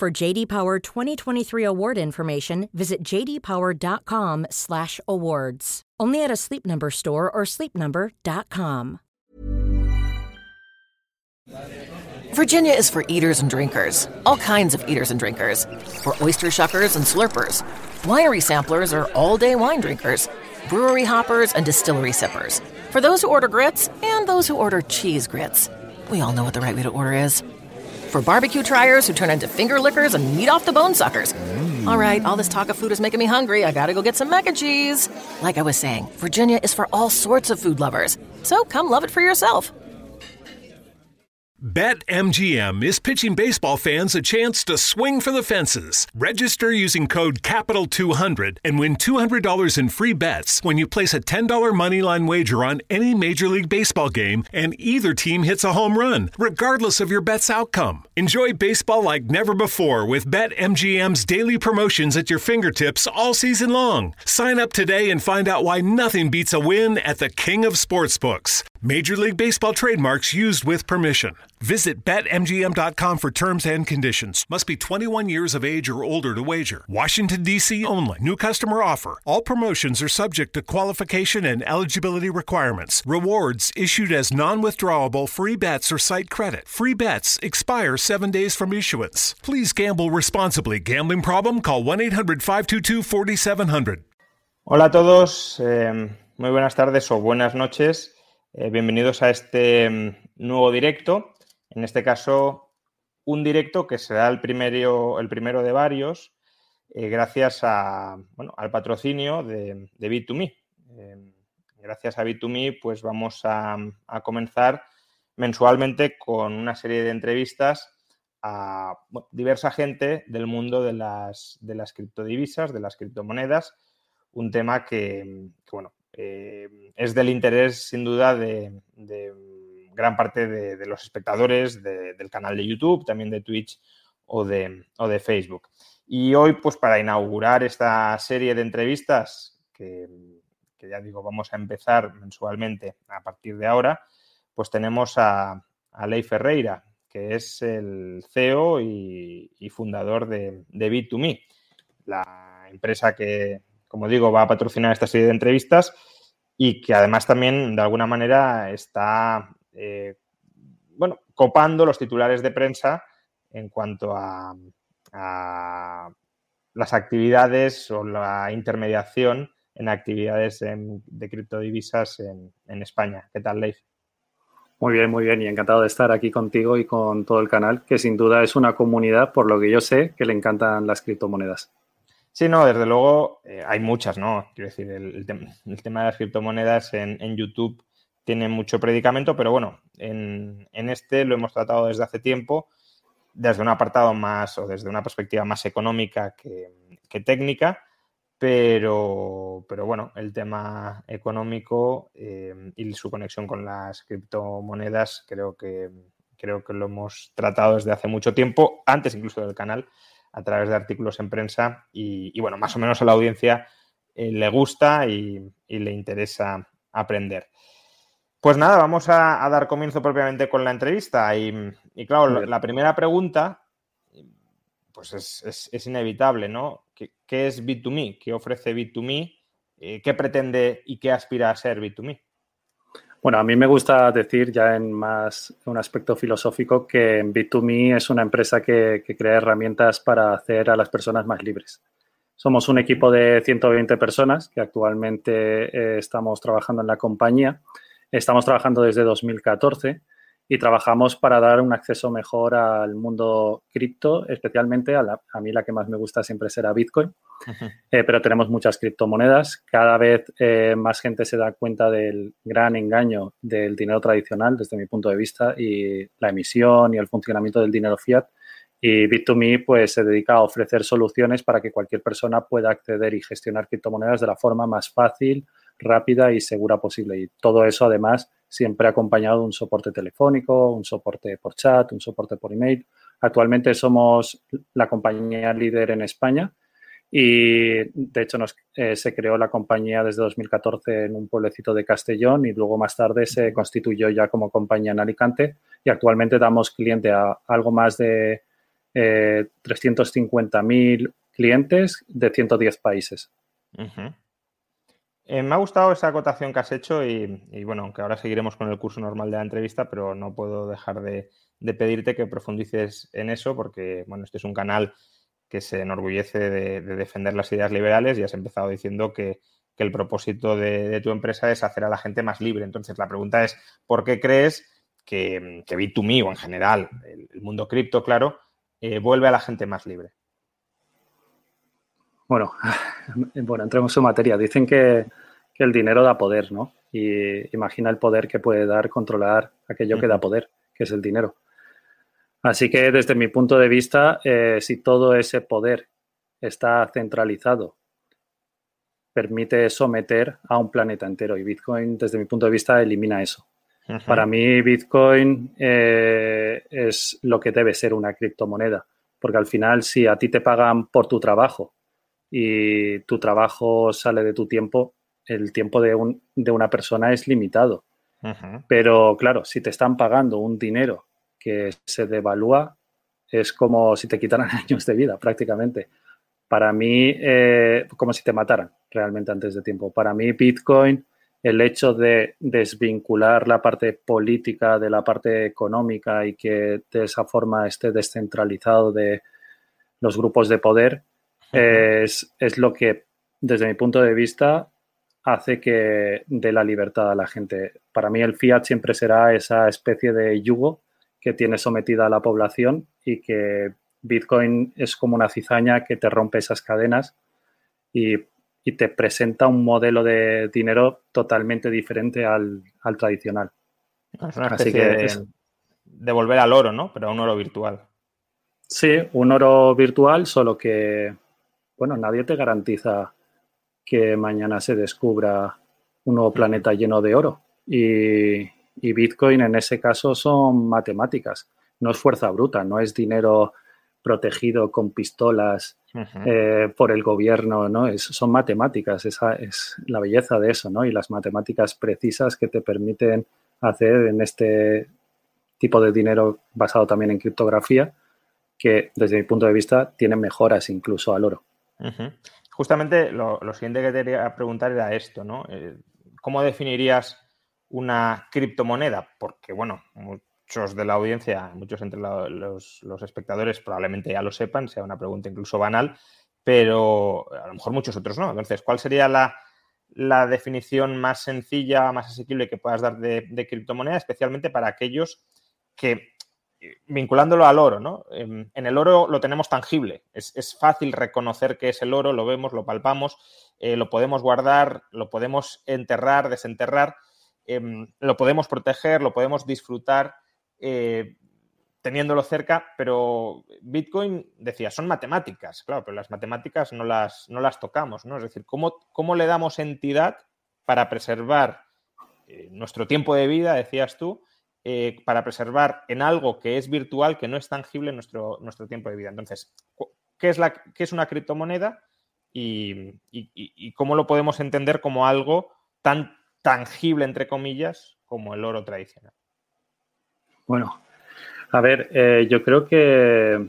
For JD Power 2023 award information, visit jdpower.com/awards. Only at a Sleep Number store or sleepnumber.com. Virginia is for eaters and drinkers, all kinds of eaters and drinkers, for oyster shuckers and slurpers. Winery samplers are all-day wine drinkers, brewery hoppers and distillery sippers. For those who order grits and those who order cheese grits. We all know what the right way to order is for barbecue triers who turn into finger lickers and meat off the bone suckers. Mm. All right, all this talk of food is making me hungry. I gotta go get some mac and cheese. Like I was saying, Virginia is for all sorts of food lovers. So come love it for yourself. BetMGM is pitching baseball fans a chance to swing for the fences. Register using code CAPITAL200 and win $200 in free bets when you place a $10 moneyline wager on any Major League Baseball game and either team hits a home run, regardless of your bet's outcome. Enjoy baseball like never before with BetMGM's daily promotions at your fingertips all season long. Sign up today and find out why nothing beats a win at the King of Sportsbooks. Major League Baseball trademarks used with permission. Visit BetMGM.com for terms and conditions. Must be 21 years of age or older to wager. Washington, D.C. only. New customer offer. All promotions are subject to qualification and eligibility requirements. Rewards issued as non withdrawable free bets or site credit. Free bets expire seven days from issuance. Please gamble responsibly. Gambling problem? Call 1 800 522 4700. Hola a todos. Eh, muy buenas tardes o buenas noches. Eh, bienvenidos a este mm, nuevo directo. En este caso, un directo que será el primero, el primero de varios, eh, gracias al patrocinio de, de Bit2Me. Eh, gracias a Bit2Me, pues vamos a, comenzar mensualmente con una serie de entrevistas a diversa gente del mundo de las, criptodivisas, de las criptomonedas, un tema que bueno, eh, es del interés sin duda de, gran parte de, los espectadores de, del canal de YouTube, también de Twitch o de, o de, Facebook. Y hoy, pues para inaugurar esta serie de entrevistas, que, ya digo, vamos a empezar mensualmente a partir de ahora, pues tenemos a, Ley Ferreira, que es el CEO y, y fundador de, de Bit2Me, la empresa que, como digo, va a patrocinar esta serie de entrevistas y que además también, de alguna manera, está eh, bueno, copando los titulares de prensa en cuanto a, las actividades o la intermediación en actividades de criptodivisas en, en, España. ¿Qué tal, Leif? Muy bien, muy bien. Y encantado de estar aquí contigo y con todo el canal, que sin duda es una comunidad, por lo que yo sé, que le encantan las criptomonedas. Sí, no, desde luego eh, hay muchas, ¿no? Quiero decir, el, el, tem el tema de las criptomonedas en, YouTube tiene mucho predicamento, pero bueno, en, este lo hemos tratado desde hace tiempo, desde un apartado más o desde una perspectiva más económica que, que técnica, pero, pero, bueno, el tema económico eh, y su conexión con las criptomonedas creo que, creo que lo hemos tratado desde hace mucho tiempo, antes incluso del canal, a través de artículos en prensa y, y bueno, más o menos a la audiencia eh, le gusta y, y le interesa aprender. Pues nada, vamos a, a, dar comienzo propiamente con la entrevista. Y, y claro, la primera pregunta, pues es, es, es inevitable, ¿no? ¿Qué, ¿Qué, es Bit2Me? ¿Qué ofrece Bit2Me? Eh, ¿Qué pretende y qué aspira a ser Bit2Me? Bueno, a mí me gusta decir ya en más un aspecto filosófico que Bit2Me es una empresa que, crea herramientas para hacer a las personas más libres. Somos un equipo de 120 personas que actualmente eh, estamos trabajando en la compañía Estamos trabajando desde 2014 y trabajamos para dar un acceso mejor al mundo cripto, especialmente a, la, a, mí la que más me gusta siempre será Bitcoin, uh -huh. eh, pero tenemos muchas criptomonedas. Cada vez eh, más gente se da cuenta del gran engaño del dinero tradicional desde mi punto de vista y la emisión y el funcionamiento del dinero fiat Y Bit2Me pues, se dedica a ofrecer soluciones para que cualquier persona pueda acceder y gestionar criptomonedas de la forma más fácil, rápida y segura posible. Y todo eso, además, siempre acompañado de un soporte telefónico, un soporte por chat, un soporte por email. Actualmente somos la compañía líder en España y de hecho nos, eh, se creó la compañía desde 2014 en un pueblecito de Castellón y luego más tarde se constituyó ya como compañía en Alicante y actualmente damos cliente a algo más de eh, 350.000 clientes de 110 países. Eh, me ha gustado esa acotación que has hecho y, bueno, aunque ahora seguiremos con el curso normal de la entrevista, pero no puedo dejar de, pedirte que profundices en eso porque, bueno, este es un canal que se enorgullece de, defender las ideas liberales y has empezado diciendo que, el propósito de, tu empresa es hacer a la gente más libre. Entonces, la pregunta es, ¿por qué crees que, que Bit2Me o en general el mundo cripto, claro, eh, vuelve a la gente más libre? Bueno, bueno, entremos en materia. Dicen que, el dinero da poder, ¿no? Y imagina el poder que puede dar controlar aquello que da poder, que es el dinero. Así que desde mi punto de vista, eh, si todo ese poder está centralizado, permite someter a un planeta entero y Bitcoin, desde mi punto de vista, elimina eso. Para mí, Bitcoin eh, es lo que debe ser una criptomoneda, porque al final, si a ti te pagan por tu trabajo y tu trabajo sale de tu tiempo, el tiempo de, un, de una persona es limitado. Pero claro, si te están pagando un dinero que se devalúa, es como si te quitaran años de vida prácticamente. Para mí, eh, como si te mataran realmente antes de tiempo. Para mí, Bitcoin el hecho de desvincular la parte política de la parte económica y que de esa forma esté descentralizado de los grupos de poder es, lo que, desde mi punto de vista, hace que dé la libertad a la gente. Para mí el fiat siempre será esa especie de yugo que tiene sometida a la población y que Bitcoin es como una cizaña que te rompe esas cadenas y y te presenta un modelo de dinero totalmente diferente al, tradicional. Es una especie de, de, volver al oro, ¿no? Pero a un oro virtual. Sí, un oro virtual, solo que, bueno, nadie te garantiza que mañana se descubra un nuevo planeta lleno de oro. Y, y Bitcoin en ese caso son matemáticas, no es fuerza bruta, no es dinero protegido con pistolas eh, por el gobierno, ¿no? Es, son matemáticas, esa es la belleza de eso, ¿no? Y las matemáticas precisas que te permiten hacer en este tipo de dinero basado también en criptografía, que desde mi punto de vista tienen mejoras incluso al oro. Justamente lo, siguiente que te quería preguntar era esto, ¿no? Eh, ¿Cómo definirías una criptomoneda? Porque, bueno, muchos de la audiencia, muchos entre los, espectadores probablemente ya lo sepan, sea una pregunta incluso banal, pero a lo mejor muchos otros no. Entonces, ¿cuál sería la, definición más sencilla, más asequible que puedas dar de, criptomoneda, especialmente para aquellos que, vinculándolo al oro, ¿no? En, el oro lo tenemos tangible, es, fácil reconocer que es el oro, lo vemos, lo palpamos, eh, lo podemos guardar, lo podemos enterrar, desenterrar, em, lo podemos proteger, lo podemos disfrutar eh, teniéndolo cerca, pero Bitcoin, decía, son matemáticas, claro, pero las matemáticas no las, no las tocamos, ¿no? Es decir, ¿cómo, cómo le damos entidad para preservar eh, nuestro tiempo de vida, decías tú, eh, para preservar en algo que es virtual, que no es tangible nuestro, nuestro tiempo de vida? Entonces, ¿qué es, la, qué es una criptomoneda y, cómo lo podemos entender como algo tan tangible, entre comillas, como el oro tradicional? Bueno, a ver, eh, yo creo que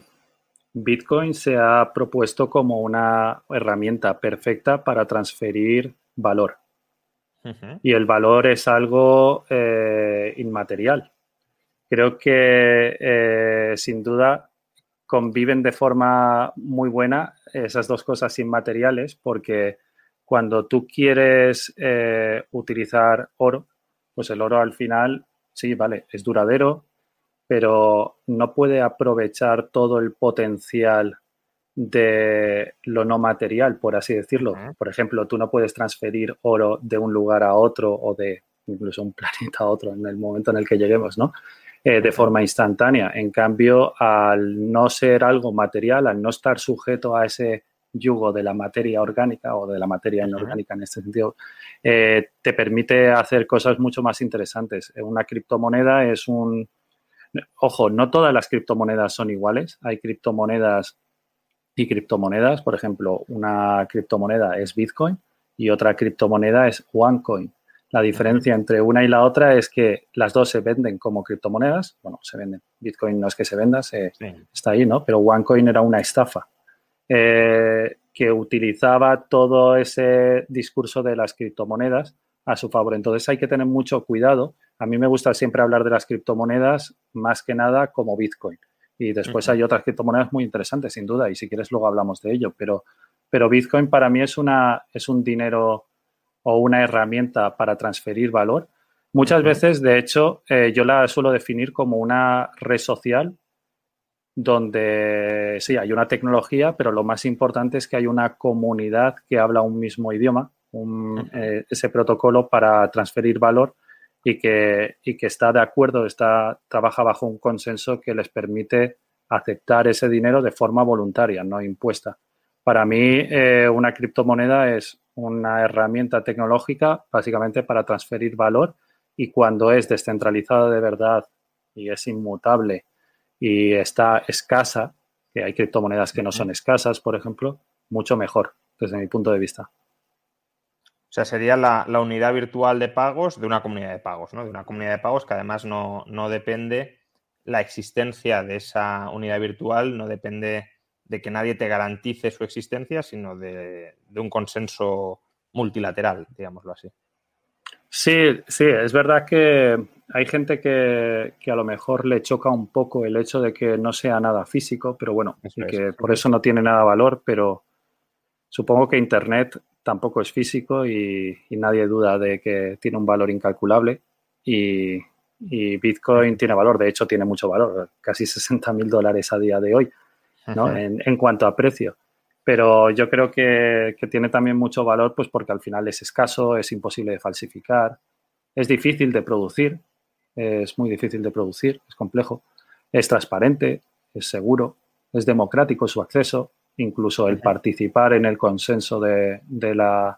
Bitcoin se ha propuesto como una herramienta perfecta para transferir valor. Y el valor es algo eh, inmaterial. Creo que eh, sin duda conviven de forma muy buena esas dos cosas inmateriales porque cuando tú quieres utilizar oro, pues el oro al final, sí, vale, es duradero, pero no puede aprovechar todo el potencial de lo no material, por así decirlo. Por ejemplo, tú no puedes transferir oro de un lugar a otro o de incluso un planeta a otro en el momento en el que lleguemos, ¿no? eh, de forma instantánea. En cambio, al no ser algo material, al no estar sujeto a ese yugo de la materia orgánica o de la materia inorgánica en este sentido, eh, te permite hacer cosas mucho más interesantes. Una criptomoneda es un... Ojo, no todas las criptomonedas son iguales. Hay criptomonedas y criptomonedas. Por ejemplo, una criptomoneda es Bitcoin y otra criptomoneda es OneCoin. La diferencia entre una y la otra es que las dos se venden como criptomonedas. Bueno, se venden. Bitcoin no es que se venda, se, está ahí, ¿no? Pero OneCoin era una estafa eh, que utilizaba todo ese discurso de las criptomonedas a su favor. Entonces hay que tener mucho cuidado. A mí me gusta siempre hablar de las criptomonedas más que nada como Bitcoin. Y después hay otras criptomonedas muy interesantes, sin duda, y si quieres luego hablamos de ello. Pero, pero Bitcoin para mí es, una, es un dinero o una herramienta para transferir valor. Muchas veces, de hecho, eh, yo la suelo definir como una red social donde sí, hay una tecnología, pero lo más importante es que hay una comunidad que habla un mismo idioma, eh, ese protocolo para transferir valor y que, y que está de acuerdo, está, trabaja bajo un consenso que les permite aceptar ese dinero de forma voluntaria, no impuesta. Para mí, eh, una criptomoneda es una herramienta tecnológica básicamente para transferir valor y cuando es descentralizada de verdad y es inmutable y está escasa, que hay criptomonedas que no son escasas, por ejemplo, mucho mejor desde mi punto de vista. O sea, sería la, unidad virtual de pagos de una comunidad de pagos, ¿no? De una comunidad de pagos que además no, depende la existencia de esa unidad virtual, no depende de que nadie te garantice su existencia, sino de, de un consenso multilateral, digámoslo así. Sí, sí, es verdad que hay gente que, a lo mejor le choca un poco el hecho de que no sea nada físico, pero bueno, que por eso no tiene nada valor, pero supongo que Internet tampoco es físico y, nadie duda de que tiene un valor incalculable. Y, Bitcoin tiene valor, de hecho tiene mucho valor, casi 60 mil dólares a día de hoy, ¿no? en, en cuanto a precio. Pero yo creo que, tiene también mucho valor pues porque al final es escaso, es imposible de falsificar, es difícil de producir, es muy difícil de producir, es complejo, es transparente, es seguro, es democrático su acceso, incluso el participar en el consenso de, de la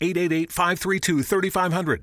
888 532 3500.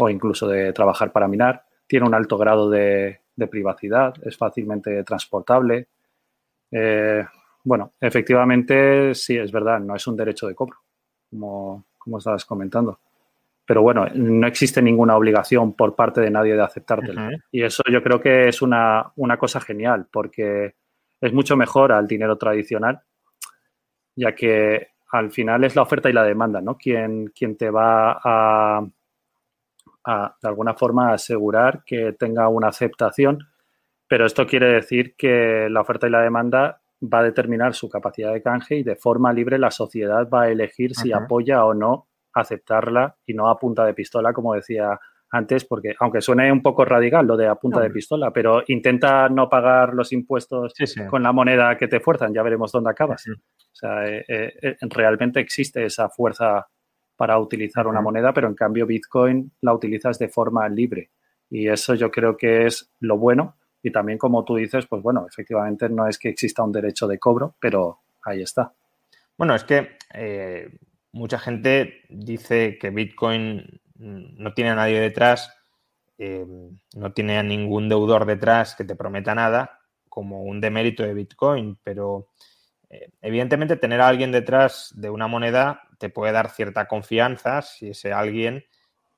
o incluso de trabajar para minar. Tiene un alto grado de, de privacidad, es fácilmente transportable. Eh, bueno, efectivamente, sí, es verdad, no es un derecho de cobro, como, como estabas comentando. Pero bueno, no existe ninguna obligación por parte de nadie de aceptártelo. Y eso yo creo que es una, una cosa genial, porque es mucho mejor al dinero tradicional, ya que al final es la oferta y la demanda, ¿no? Quien, quien te va a, a, de alguna forma, asegurar que tenga una aceptación, pero esto quiere decir que la oferta y la demanda va a determinar su capacidad de canje y de forma libre la sociedad va a elegir si apoya o no aceptarla y no a punta de pistola, como decía antes, porque aunque suene un poco radical lo de a punta No. de pistola, pero intenta no pagar los impuestos Sí, sí. con la moneda que te fuerzan, ya veremos dónde acabas. O sea, eh, eh, eh, realmente existe esa fuerza para utilizar una moneda, pero en cambio Bitcoin la utilizas de forma libre. Y eso yo creo que es lo bueno. Y también, como tú dices, pues bueno, efectivamente no es que exista un derecho de cobro, pero ahí está. Bueno, es que eh, mucha gente dice que Bitcoin no tiene a nadie detrás, eh, no tiene a ningún deudor detrás que te prometa nada, como un demérito de Bitcoin, pero eh, evidentemente tener a alguien detrás de una moneda te puede dar cierta confianza si ese alguien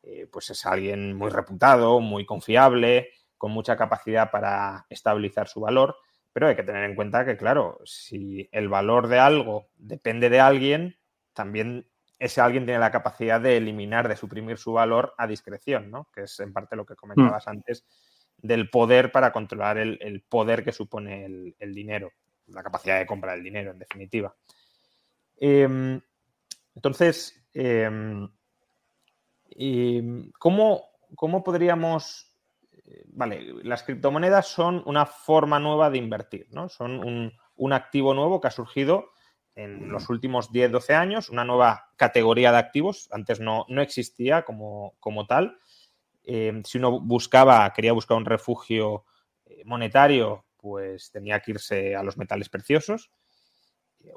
eh, pues es alguien muy reputado, muy confiable, con mucha capacidad para estabilizar su valor. Pero hay que tener en cuenta que, claro, si el valor de algo depende de alguien, también ese alguien tiene la capacidad de eliminar, de suprimir su valor a discreción, ¿no? Que es en parte lo que comentabas antes del poder para controlar el, el poder que supone el, el dinero, la capacidad de comprar el dinero, en definitiva. Em, entonces, em, em, ¿cómo, cómo podríamos eh, vale, las criptomonedas son una forma nueva de invertir, ¿no? Son un, un activo nuevo que ha surgido en los últimos 10-12 años, una nueva categoría de activos, antes no, no existía como, como tal. Eh, si uno buscaba, quería buscar un refugio eh, monetario, pues tenía que irse a los metales preciosos,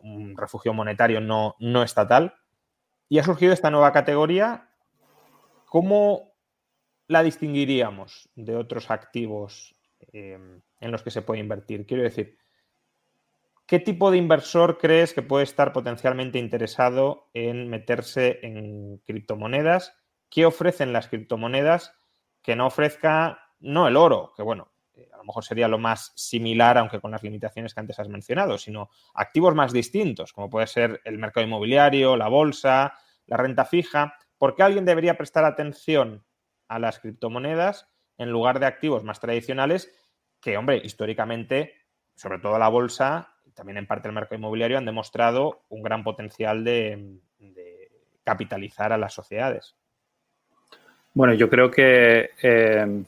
un refugio monetario no, no estatal. Y ha surgido esta nueva categoría. ¿Cómo la distinguiríamos de otros activos eh, en los que se puede invertir? Quiero decir, ¿qué tipo de inversor crees que puede estar potencialmente interesado en meterse en criptomonedas? ¿Qué ofrecen las criptomonedas que no ofrezca, no el oro, que bueno, lo mejor sería lo más similar, aunque con las limitaciones que antes has mencionado, sino activos más distintos, como puede ser el mercado inmobiliario, la bolsa, la renta fija? ¿Por qué alguien debería prestar atención a las criptomonedas en lugar de activos más tradicionales que, hombre, históricamente, sobre todo la bolsa también en parte el mercado inmobiliario, han demostrado un gran potencial de, de capitalizar a las sociedades. Bueno, yo creo que eh,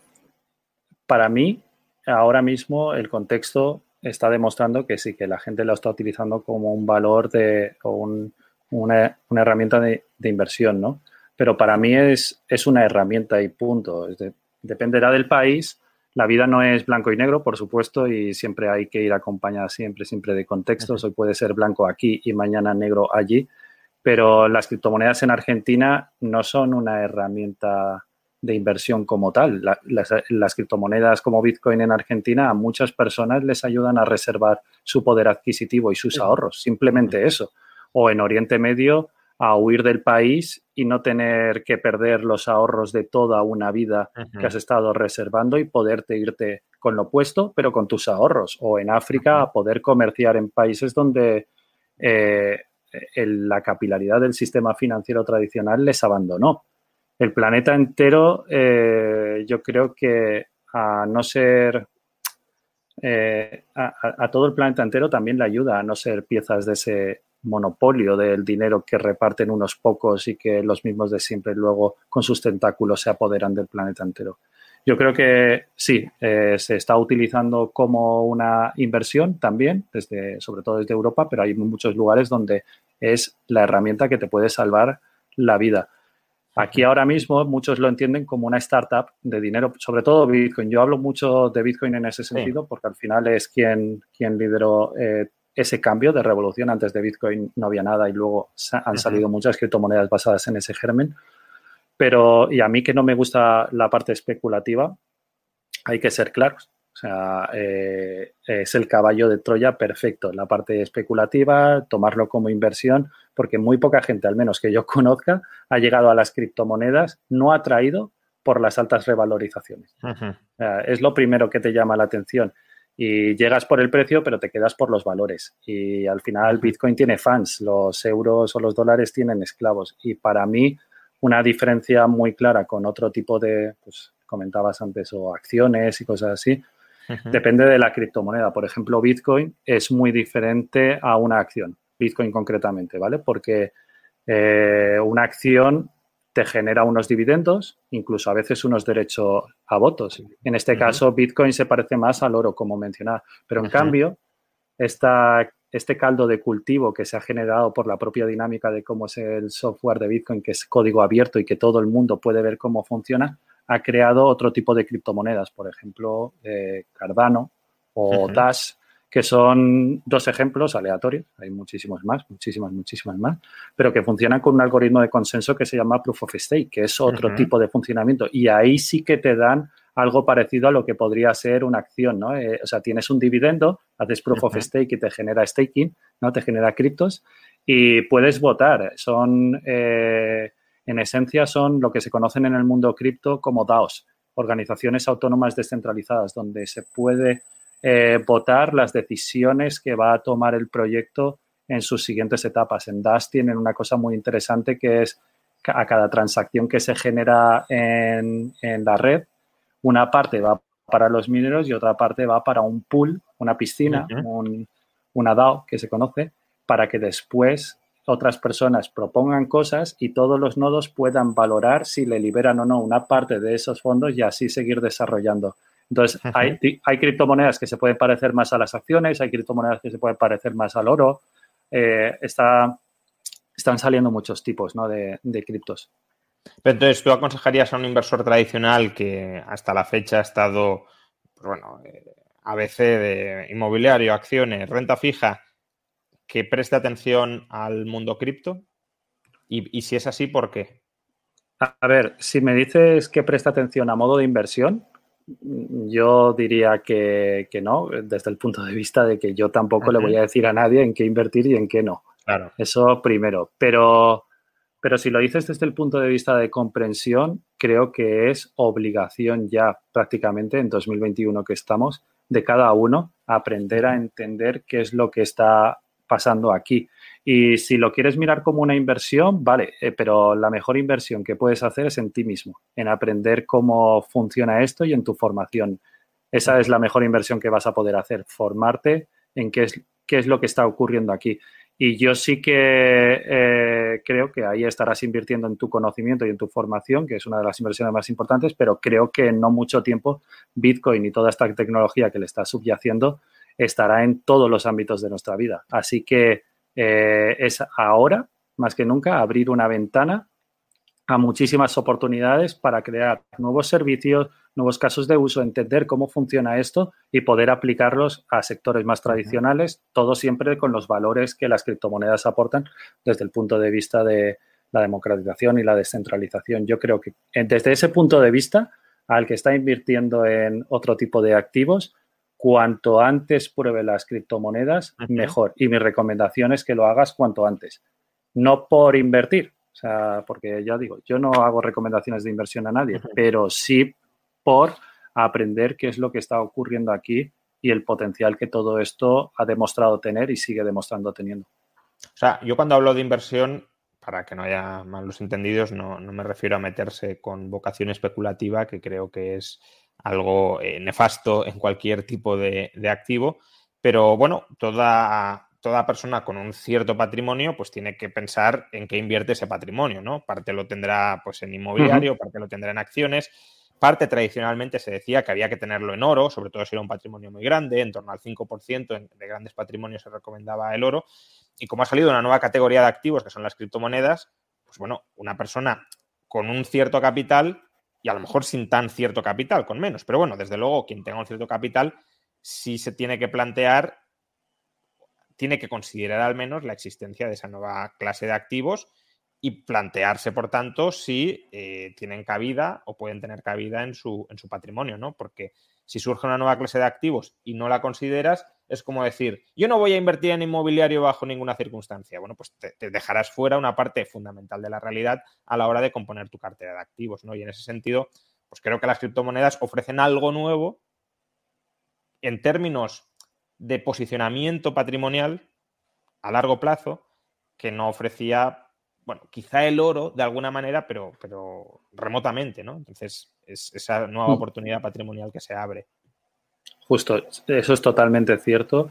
para mí, ahora mismo, el contexto está demostrando que sí, que la gente lo está utilizando como un valor de, o un, una, una, herramienta de, de, inversión, ¿no? Pero para mí es, es una herramienta y punto. De, dependerá del país. La vida no es blanco y negro, por supuesto, y siempre hay que ir acompañada siempre, siempre de contextos. Hoy puede ser blanco aquí y mañana negro allí. Pero las criptomonedas en Argentina no son una herramienta de inversión como tal. La, las, las, criptomonedas como Bitcoin en Argentina a muchas personas les ayudan a reservar su poder adquisitivo y sus ahorros. Simplemente eso. O en Oriente Medio a huir del país y no tener que perder los ahorros de toda una vida que has estado reservando y poderte irte con lo opuesto, pero con tus ahorros. O en África, poder comerciar en países donde eh, la capilaridad del sistema financiero tradicional les abandonó. El planeta entero, eh, yo creo que a no ser eh, a, todo el planeta entero también le ayuda a no ser piezas de ese monopolio del dinero que reparten unos pocos y que los mismos de siempre luego con sus tentáculos se apoderan del planeta entero. Yo creo que sí, eh, se está utilizando como una inversión también, desde, sobre todo desde Europa, pero hay muchos lugares donde es la herramienta que te puede salvar la vida. Aquí ahora mismo muchos lo entienden como una startup de dinero, sobre todo Bitcoin. Yo hablo mucho de Bitcoin en ese sentido porque al final es quien, quien lideró eh, ese cambio de revolución. Antes de Bitcoin no había nada y luego han salido muchas criptomonedas basadas en ese germen. Pero, y a mí que no me gusta la parte especulativa, hay que ser claros. O sea, eh, es el caballo de Troya perfecto. La parte especulativa, tomarlo como inversión, porque muy poca gente, al menos que yo conozca, ha llegado a las criptomonedas no atraído por las altas revalorizaciones. es lo primero que te llama la atención. Y llegas por el precio, pero te quedas por los valores. Y al final Bitcoin tiene fans, los euros o los dólares tienen esclavos. Y para mí, una diferencia muy clara con otro tipo de, pues comentabas antes, o acciones y cosas así, Depende de la criptomoneda. Por ejemplo, Bitcoin es muy diferente a una acción. Bitcoin concretamente, ¿vale? Porque eh, una acción te genera unos dividendos, incluso a veces unos derechos a votos. En este caso, Bitcoin se parece más al oro, como mencionaba. Pero en cambio, este caldo de cultivo que se ha generado por la propia dinámica de cómo es el software de Bitcoin, que es código abierto y que todo el mundo puede ver cómo funciona, ha creado otro tipo de criptomonedas, por ejemplo, eh, Cardano o Dash, que son dos ejemplos aleatorios, hay muchísimos más, muchísimas, muchísimas más, pero que funcionan con un algoritmo de consenso que se llama Proof of Stake, que es otro tipo de funcionamiento. Y ahí sí que te dan algo parecido a lo que podría ser una acción, ¿no? Eh, o sea, tienes un dividendo, haces Proof of Stake y te genera staking, ¿no? Te genera criptos y puedes votar. Son... Eh, en esencia son lo que se conocen en el mundo cripto como DAOs, organizaciones autónomas descentralizadas, donde se puede eh, votar las decisiones que va a tomar el proyecto en sus siguientes etapas. En DAOs tienen una cosa muy interesante que es a cada transacción que se genera en, la red, una parte va para los mineros y otra parte va para un pool, una piscina, una DAO que se conoce, para que después otras personas propongan cosas y todos los nodos puedan valorar si le liberan o no una parte de esos fondos y así seguir desarrollando. Entonces, hay, hay, criptomonedas que se pueden parecer más a las acciones, hay criptomonedas que se pueden parecer más al oro. Eh, está, están saliendo muchos tipos de, de criptos. Pero entonces, ¿tú aconsejarías a un inversor tradicional que hasta la fecha ha estado, pues bueno, eh, ABC de inmobiliario, acciones, renta fija, que preste atención al mundo cripto? Y, si es así, ¿por qué? A ver, si me dices que presta atención a modo de inversión, yo diría que, no, desde el punto de vista de que yo tampoco le voy a decir a nadie en qué invertir y en qué no. Claro. Eso primero. Pero, pero si lo dices desde el punto de vista de comprensión, creo que es obligación ya prácticamente en 2021 que estamos de cada uno aprender a entender qué es lo que está pasando aquí. Y si lo quieres mirar como una inversión, vale, eh, pero la mejor inversión que puedes hacer es en ti mismo, en aprender cómo funciona esto y en tu formación. Esa es la mejor inversión que vas a poder hacer, formarte en qué es, qué es lo que está ocurriendo aquí. Y yo sí que eh, creo que ahí estarás invirtiendo en tu conocimiento y en tu formación, que es una de las inversiones más importantes, pero creo que en no mucho tiempo Bitcoin y toda esta tecnología que le está subyaciendo estará en todos los ámbitos de nuestra vida. Así que eh, es ahora, más que nunca, abrir una ventana a muchísimas oportunidades para crear nuevos servicios, nuevos casos de uso, entender cómo funciona esto y poder aplicarlos a sectores más tradicionales, todo siempre con los valores que las criptomonedas aportan desde el punto de vista de la democratización y la descentralización. Yo creo que eh, desde ese punto de vista, al que está invirtiendo en otro tipo de activos, cuanto antes pruebe las criptomonedas, mejor. Y mi recomendación es que lo hagas cuanto antes. No por invertir, O sea, porque ya digo, yo no hago recomendaciones de inversión a nadie, pero sí por aprender qué es lo que está ocurriendo aquí y el potencial que todo esto ha demostrado tener y sigue demostrando teniendo. O sea, yo cuando hablo de inversión, para que no haya malos entendidos, no, me refiero a meterse con vocación especulativa, que creo que es algo eh, nefasto en cualquier tipo de, de activo, pero bueno, toda toda persona con un cierto patrimonio pues tiene que pensar en qué invierte ese patrimonio, ¿no? Parte lo tendrá pues en inmobiliario, parte lo tendrá en acciones, parte tradicionalmente se decía que había que tenerlo en oro, sobre todo si era un patrimonio muy grande, en torno al 5% de grandes patrimonios se recomendaba el oro, y como ha salido una nueva categoría de activos que son las criptomonedas, pues bueno, una persona con un cierto capital y a lo mejor sin tan cierto capital, con menos, pero bueno, desde luego quien tenga un cierto capital sí se tiene que plantear tiene que considerar al menos la existencia de esa nueva clase de activos y plantearse, por tanto, si eh, tienen cabida o pueden tener cabida en su, en su patrimonio, ¿no? Porque si surge una nueva clase de activos y no la consideras, es como decir, yo no voy a invertir en inmobiliario bajo ninguna circunstancia. Bueno, pues te, dejarás fuera una parte fundamental de la realidad a la hora de componer tu cartera de activos, ¿no? Y en ese sentido, pues creo que las criptomonedas ofrecen algo nuevo en términos de posicionamiento patrimonial a largo plazo que no ofrecía, bueno, quizá el oro de alguna manera, pero, pero remotamente, ¿no? Entonces, es esa nueva mm. oportunidad patrimonial que se abre. Justo, eso es totalmente cierto.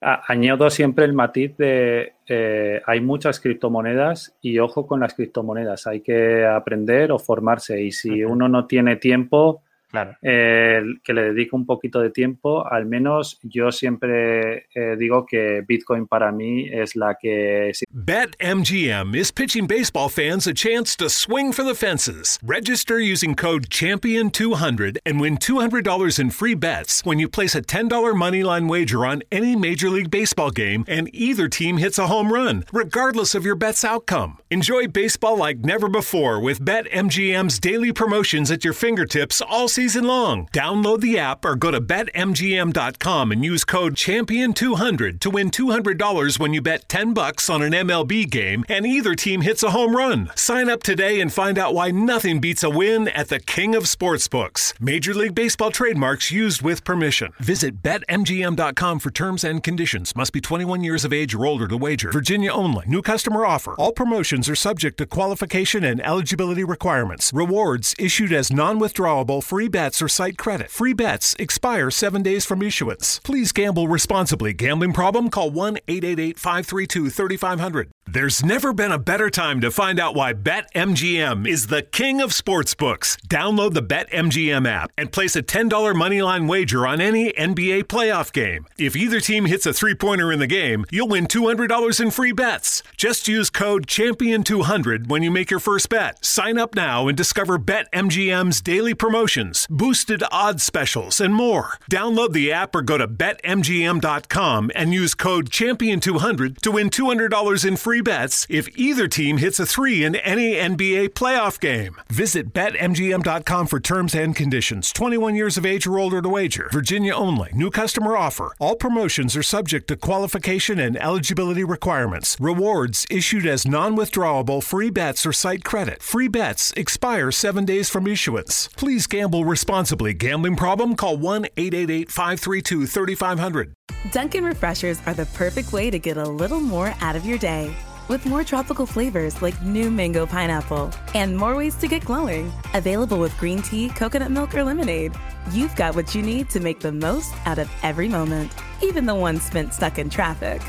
añado siempre el matiz de eh, hay muchas criptomonedas y ojo con las criptomonedas, hay que aprender o formarse y si uno no tiene tiempo, Claro. Eh, que le dedico un poquito de tiempo, al menos yo siempre eh, digo que Bitcoin para mí es la que... BetMGM is pitching baseball fans a chance to swing for the fences. Register using code CHAMPION200 and win $200 in free bets when you place a $10 moneyline wager on any Major League Baseball game and either team hits a home run, regardless of your bet's outcome. Enjoy baseball like never before with BetMGM's daily promotions at your fingertips all season long. Download the app or go to betmgm.com and use code CHAMPION200 to win $200 when you bet 10 bucks on an MLB game and either team hits a home run. Sign up today and find out why nothing beats a win at the King of Sportsbooks. Major League Baseball trademarks used with permission. Visit betmgm.com for terms and conditions. Must be 21 years of age or older to wager. Virginia only. New customer offer. All promotions are subject to qualification and eligibility requirements. Rewards issued as non-withdrawable free free bets or site credit. Free bets expire seven days from issuance. Please gamble responsibly. Gambling problem? Call 1 888 532 3500. There's never been a better time to find out why BetMGM is the king of sportsbooks. Download the BetMGM app and place a $10 moneyline wager on any NBA playoff game. If either team hits a three pointer in the game, you'll win $200 in free bets. Just use code CHAMPION200 when you make your first bet. Sign up now and discover BetMGM's daily promotions, boosted odds specials, and more. Download the app or go to BetMGM.com and use code CHAMPION200 to win $200 in free bets if either team hits a three in any NBA playoff game. Visit BetMGM.com for terms and conditions. 21 years of age or older to wager. Virginia only. New customer offer. All promotions are subject to qualification and eligibility requirements. Rewards issued as non withdrawable free bets or site credit. Free bets expire seven days from issuance. Please gamble responsibly. Gambling problem? Call 1 888 532 3500. Dunkin' Refreshers are the perfect way to get a little more out of your day. With more tropical flavors like new mango pineapple and more ways to get glowing. Available with green tea, coconut milk, or lemonade. You've got what you need to make the most out of every moment, even the ones spent stuck in traffic.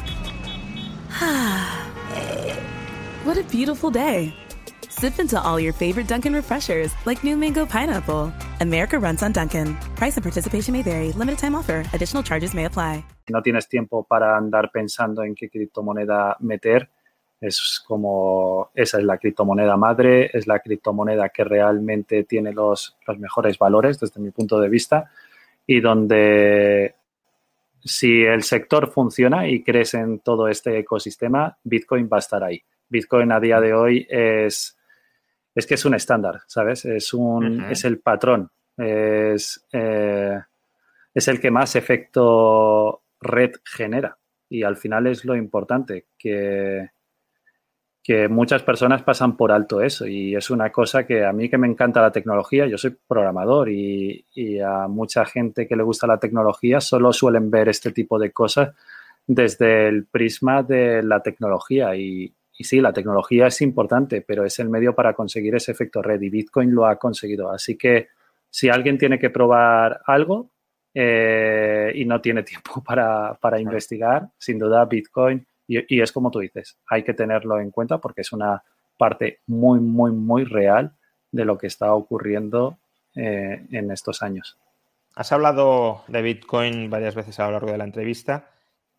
what a beautiful day. Sip into all your favorite Dunkin' refreshers like new mango pineapple. America runs on Dunkin'. Price and participation may vary. Limited time offer. Additional charges may apply. No tienes tiempo para andar pensando en qué criptomoneda meter. Es como esa es la criptomoneda madre, es la criptomoneda que realmente tiene los, los mejores valores desde mi punto de vista y donde si el sector funciona y crees en todo este ecosistema, Bitcoin va a estar ahí. Bitcoin a día de hoy es es que es un estándar, ¿sabes? Es, un, es el patrón, es, eh, es el que más efecto red genera. Y al final es lo importante, que, que muchas personas pasan por alto eso y es una cosa que a mí que me encanta la tecnología, yo soy programador y, a mucha gente que le gusta la tecnología solo suelen ver este tipo de cosas desde el prisma de la tecnología y, sí, la tecnología es importante, pero es el medio para conseguir ese efecto red y Bitcoin lo ha conseguido. Así que si alguien tiene que probar algo eh, y no tiene tiempo para, para investigar, sin duda Bitcoin y, es como tú dices, hay que tenerlo en cuenta porque es una parte muy, muy, muy real de lo que está ocurriendo eh, en estos años. Has hablado de Bitcoin varias veces a lo largo de la entrevista.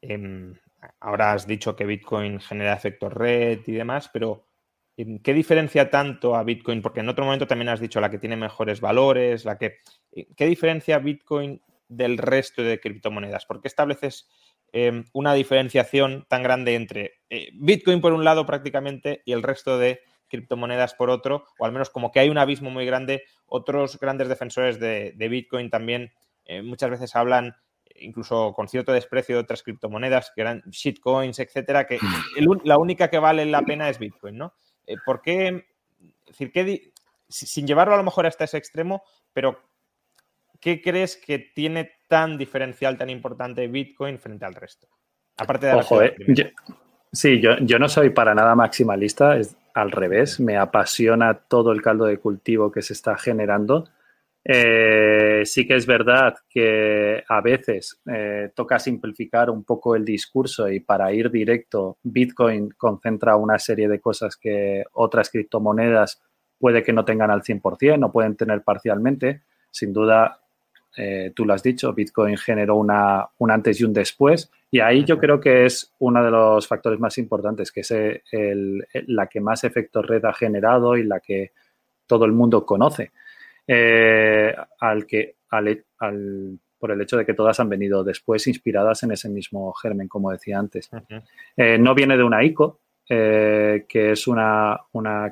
Em, ahora has dicho que Bitcoin genera efectos red y demás, pero em, ¿qué diferencia tanto a Bitcoin? Porque en otro momento también has dicho la que tiene mejores valores, la que... Eh, ¿Qué diferencia Bitcoin del resto de criptomonedas? ¿Por qué estableces Em, una diferenciación tan grande entre eh, Bitcoin por un lado prácticamente y el resto de criptomonedas por otro, o al menos como que hay un abismo muy grande. Otros grandes defensores de, Bitcoin también eh, muchas veces hablan, incluso con cierto desprecio de otras criptomonedas, que eran shitcoins, etcétera, que la única que vale la pena es Bitcoin, ¿no? Eh, ¿Por qué? Es decir, sin llevarlo a lo mejor hasta ese extremo, pero ¿qué crees que tiene tan diferencial, tan importante Bitcoin frente al resto? Aparte de Ojo, eh, sí, yo, yo, no soy para nada maximalista, es al revés, me apasiona todo el caldo de cultivo que se está generando. Eh, sí que es verdad que a veces eh, toca simplificar un poco el discurso y para ir directo, Bitcoin concentra una serie de cosas que otras criptomonedas puede que no tengan al 100% o pueden tener parcialmente. Sin duda, eh, tú lo has dicho, Bitcoin generó una, un antes y un después. Y ahí yo creo que es uno de los factores más importantes, que es la que más efecto red ha generado y la que todo el mundo conoce. Eh, al que, por el hecho de que todas han venido después inspiradas en ese mismo germen, como decía antes. Eh, no viene de una ICO, eh, que es una,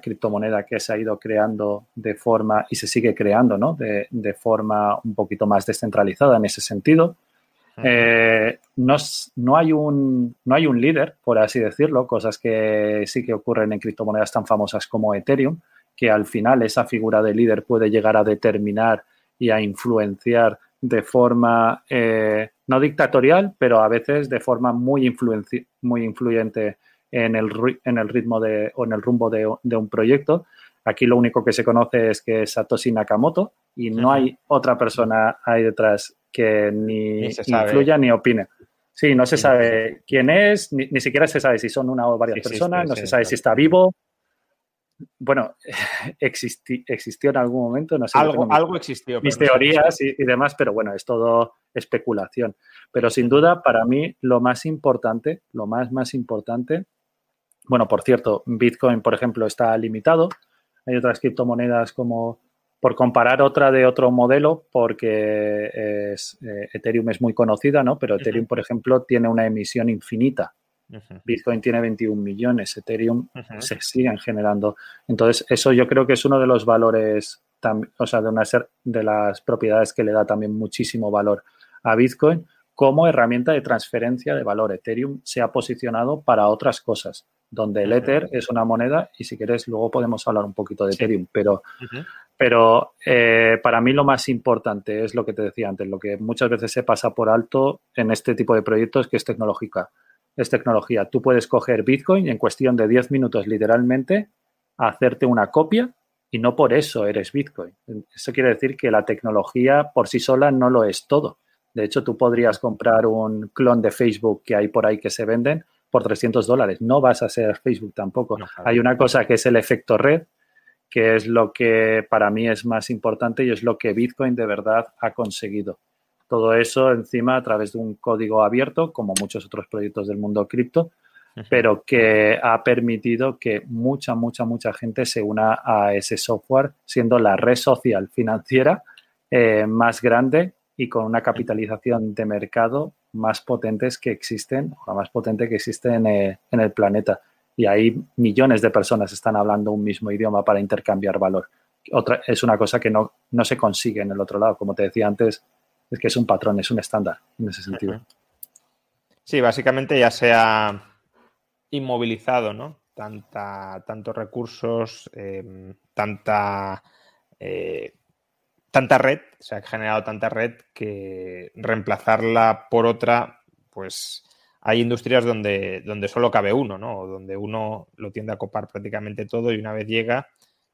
criptomoneda que se ha ido creando de forma, y se sigue creando, ¿no? De, forma un poquito más descentralizada en ese sentido. No, no, hay un, no hay un líder, por así decirlo, cosas que sí que ocurren en criptomonedas tan famosas como Ethereum, que al final esa figura de líder puede llegar a determinar y a influenciar de forma eh, no dictatorial, pero a veces de forma muy, muy influyente en el, en el ritmo de, o en el rumbo de, un proyecto. Aquí lo único que se conoce es que es Satoshi Nakamoto y no hay otra persona ahí detrás que ni, influya ni opine. Sí, no se sabe quién es, ni, siquiera se sabe si son una o varias personas, no se sabe si está vivo. Bueno, existió en algún momento, no sé. Algo, algo existió. Mis teorías y, y, demás, pero bueno, es todo especulación. Pero sin duda, para mí, lo más importante, lo más, más importante bueno, por cierto, Bitcoin, por ejemplo, está limitado. Hay otras criptomonedas como, por comparar otra de otro modelo, porque es, eh, Ethereum es muy conocida, ¿no? Pero Ethereum, por ejemplo, tiene una emisión infinita. Bitcoin tiene 21 millones, Ethereum se siguen generando. Entonces, eso yo creo que es uno de los valores, o sea, de, una de las propiedades que le da también muchísimo valor a Bitcoin como herramienta de transferencia de valor. Ethereum se ha posicionado para otras cosas donde el Ether es una moneda y si quieres luego podemos hablar un poquito de Ethereum, pero, pero eh, para mí lo más importante es lo que te decía antes, lo que muchas veces se pasa por alto en este tipo de proyectos que es tecnológica. Es tecnología. Tú puedes coger Bitcoin y en cuestión de 10 minutos literalmente hacerte una copia y no por eso eres Bitcoin. Eso quiere decir que la tecnología por sí sola no lo es todo. De hecho, tú podrías comprar un clon de Facebook que hay por ahí que se venden por 300 dólares. No vas a ser Facebook tampoco. Hay una cosa que es el efecto red, que es lo que para mí es más importante y es lo que Bitcoin de verdad ha conseguido. Todo eso encima a través de un código abierto, como muchos otros proyectos del mundo cripto, pero que ha permitido que mucha, mucha, mucha gente se una a ese software, siendo la red social financiera eh, más grande y con una capitalización de mercado más potentes que existen, la más potente que existe eh, en el, planeta. Y ahí millones de personas están hablando un mismo idioma para intercambiar valor. Otra, es una cosa que no, no se consigue en el otro lado. Como te decía antes, es que es un patrón, es un estándar en ese sentido. Sí, básicamente ya se ha inmovilizado, ¿no? tanta, tantos recursos, em, tanta, eh, tanta red, se ha generado tanta red que reemplazarla por otra, pues hay industrias donde, donde solo cabe uno, ¿no? Donde uno lo tiende a copar prácticamente todo y una vez llega,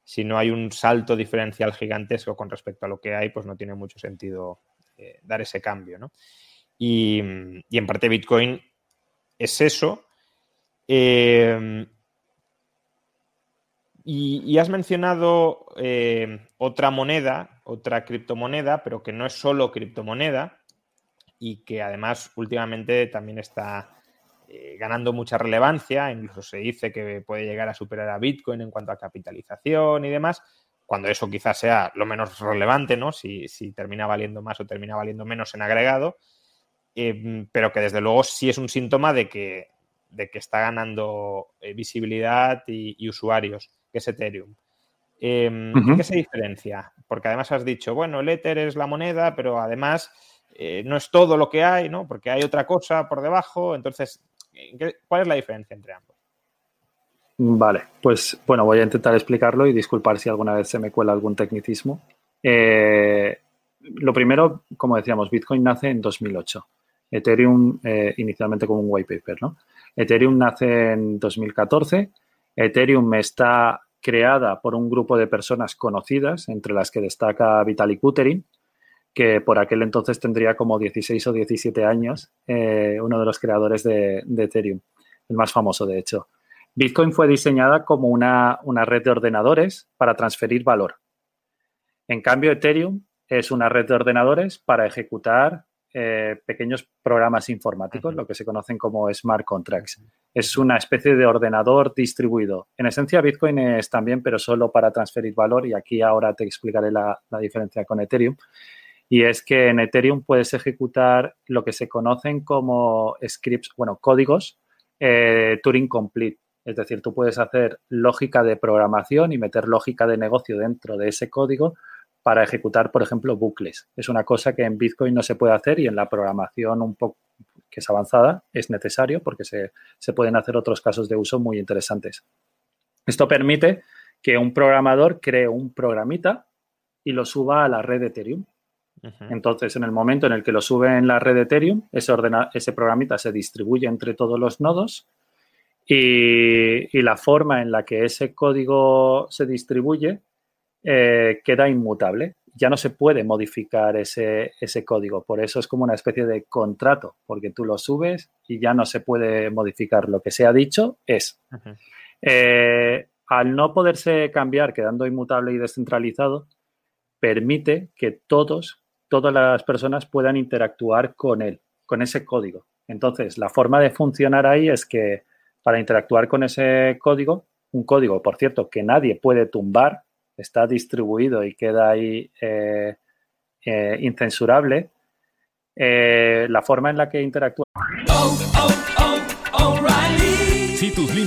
si no hay un salto diferencial gigantesco con respecto a lo que hay, pues no tiene mucho sentido eh, dar ese cambio, ¿no? Y, en parte Bitcoin es eso. Eh, y, has mencionado eh, otra moneda, otra criptomoneda, pero que no es solo criptomoneda y que además últimamente también está ganando mucha relevancia, incluso se dice que puede llegar a superar a Bitcoin en cuanto a capitalización y demás, cuando eso quizás sea lo menos relevante, ¿no? Si, termina valiendo más o termina valiendo menos en agregado, eh, pero que desde luego sí es un síntoma de que, de que está ganando visibilidad y usuarios que es Ethereum. Em, ¿Qué se diferencia? Porque además has dicho, bueno, el Ether es la moneda, pero además eh, no es todo lo que hay, ¿no? Porque hay otra cosa por debajo. Entonces, ¿cuál es la diferencia entre ambos? Vale, pues bueno, voy a intentar explicarlo y disculpar si alguna vez se me cuela algún tecnicismo. Eh, lo primero, como decíamos, Bitcoin nace en 2008. Ethereum eh, inicialmente como un white paper, ¿no? Ethereum nace en 2014 Ethereum está creada por un grupo de personas conocidas, entre las que destaca Vitalik Buterin, que por aquel entonces tendría como 16 o 17 años, eh, uno de los creadores de, Ethereum, el más famoso de hecho. Bitcoin fue diseñada como una, una red de ordenadores para transferir valor. En cambio, Ethereum es una red de ordenadores para ejecutar eh, pequeños programas informáticos, lo que se conocen como smart contracts. Es una especie de ordenador distribuido. En esencia, Bitcoin es también, pero solo para transferir valor, y aquí ahora te explicaré la, diferencia con Ethereum. Y es que en Ethereum puedes ejecutar lo que se conocen como scripts, bueno, códigos eh, Turing Complete. Es decir, tú puedes hacer lógica de programación y meter lógica de negocio dentro de ese código para ejecutar, por ejemplo, bucles. Es una cosa que en Bitcoin no se puede hacer y en la programación un poco que es avanzada es necesario porque se, pueden hacer otros casos de uso muy interesantes. Esto permite que un programador cree un programita y lo suba a la red de Ethereum. Entonces, en el momento en el que lo sube en la red de Ethereum, ese, ordena, ese programita se distribuye entre todos los nodos y, y, la forma en la que ese código se distribuye eh, queda inmutable. Ya no se puede modificar ese, código. Por eso es como una especie de contrato, porque tú lo subes y ya no se puede modificar. Lo que se ha dicho es. Eh, al no poderse cambiar, quedando inmutable y descentralizado, permite que todos, todas las personas puedan interactuar con él, con ese código. Entonces, la forma de funcionar ahí es que para interactuar con ese código, un código, por cierto, que nadie puede tumbar, está distribuido y queda ahí eh, eh, incensurable, eh, la forma en la que interactúa.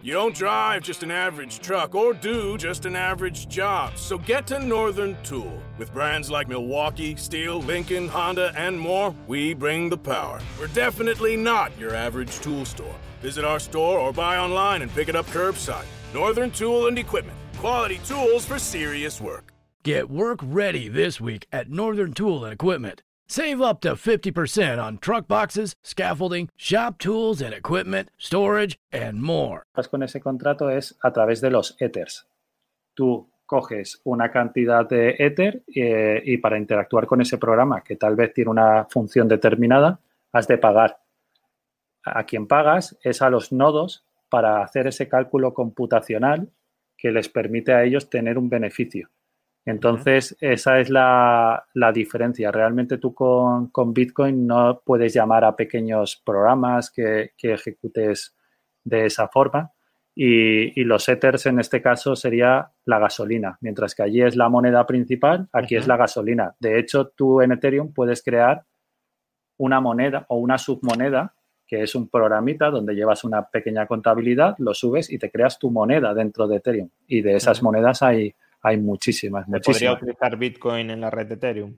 You don't drive just an average truck or do just an average job. So get to Northern Tool. With brands like Milwaukee, Steel, Lincoln, Honda, and more, we bring the power. We're definitely not your average tool store. Visit our store or buy online and pick it up curbside. Northern Tool and Equipment. Quality tools for serious work. Get work ready this week at Northern Tool and Equipment. Save up to 50% on truck boxes, scaffolding, shop tools and equipment, storage, and more. Con ese contrato es a través de los ethers. Tú coges una cantidad de Ether eh, y para interactuar con ese programa, que tal vez tiene una función determinada, has de pagar. A quien pagas es a los nodos para hacer ese cálculo computacional que les permite a ellos tener un beneficio. Entonces, esa es la, diferencia. Realmente tú con, Bitcoin no puedes llamar a pequeños programas que, que ejecutes de esa forma, y, los Ethers en este caso sería la gasolina, mientras que allí es la moneda principal, aquí es la gasolina. De hecho, tú en Ethereum puedes crear una moneda o una submoneda que es un programita donde llevas una pequeña contabilidad, lo subes y te creas tu moneda dentro de Ethereum. Y de esas monedas hay, hay muchísimas, muchísimas. ¿Podría utilizar Bitcoin en la red de Ethereum?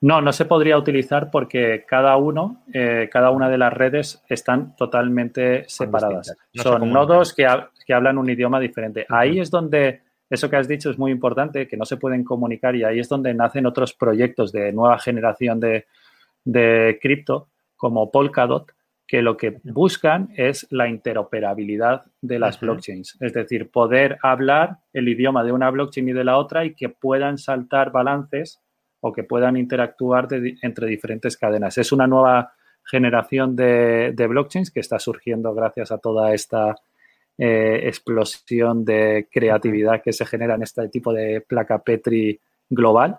No, no se podría utilizar porque cada uno, eh, cada una de las redes están totalmente separadas. Son nodos que, hablan un idioma diferente. Ahí es donde eso que has dicho es muy importante, que no se pueden comunicar y ahí es donde nacen otros proyectos de nueva generación de, de cripto como Polkadot, que lo que buscan es la interoperabilidad de las blockchains, es decir, poder hablar el idioma de una blockchain y de la otra y que puedan saltar balances o que puedan interactuar entre diferentes cadenas. Es una nueva generación de, blockchains que está surgiendo gracias a toda esta eh, explosión de creatividad que se genera en este tipo de placa Petri global.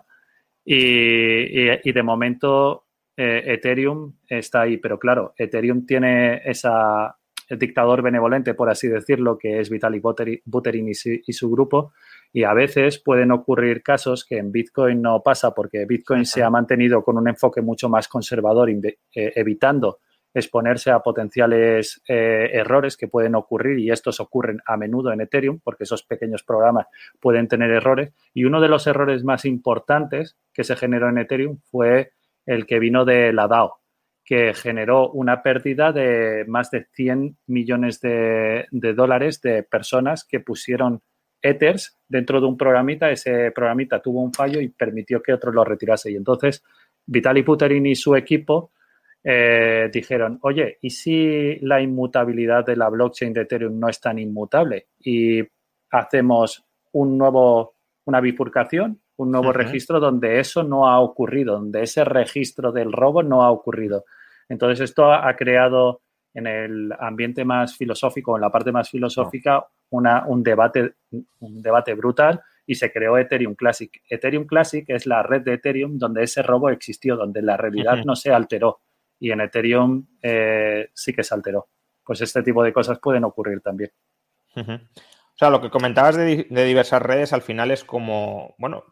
Y, de momento eh, Ethereum está ahí, pero claro, Ethereum tiene esa el dictador benevolente, por así decirlo, que es Vitalik Buterin y su grupo, y a veces pueden ocurrir casos que en Bitcoin no pasa porque Bitcoin se ha mantenido con un enfoque mucho más conservador, eh, evitando exponerse a potenciales eh, errores que pueden ocurrir y estos ocurren a menudo en Ethereum porque esos pequeños programas pueden tener errores. Y uno de los errores más importantes que se generó en Ethereum fue el que vino de la DAO, que generó una pérdida de más de 100 millones de, dólares de personas que pusieron Ethers dentro de un programita, ese programita tuvo un fallo y permitió que otro lo retirase. Y entonces Vitaly Buterin y su equipo eh, dijeron, oye, ¿y si la inmutabilidad de la blockchain de Ethereum no es tan inmutable? Y hacemos un nuevo, una bifurcación, un nuevo registro donde eso no ha ocurrido, donde ese registro del robo no ha ocurrido. Entonces esto ha creado en el ambiente más filosófico, en la parte más filosófica, un, debate, un debate brutal y se creó Ethereum Classic. Ethereum Classic es la red de Ethereum donde ese robo existió, donde la realidad no se alteró y en Ethereum eh, sí que se alteró. Pues este tipo de cosas pueden ocurrir también. O sea, lo que comentabas de, diversas redes al final es como, bueno,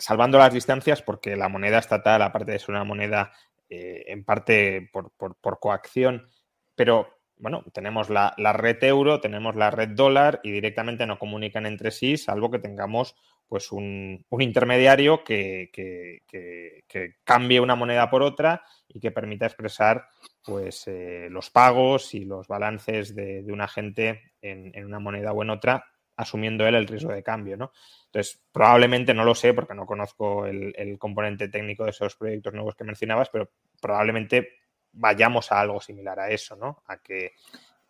salvando las distancias porque la moneda estatal, aparte de ser una moneda eh, en parte por, por coacción, pero bueno, tenemos la, red euro, tenemos la red dólar y directamente no comunican entre sí, salvo que tengamos pues un, intermediario que, cambie una moneda por otra y que permita expresar pues eh, los pagos y los balances de, un agente en, una moneda o en otra, asumiendo él el riesgo de cambio, ¿no? Entonces, probablemente, no lo sé porque no conozco el, el componente técnico de esos proyectos nuevos que mencionabas, pero probablemente vayamos a algo similar a eso, ¿no? A que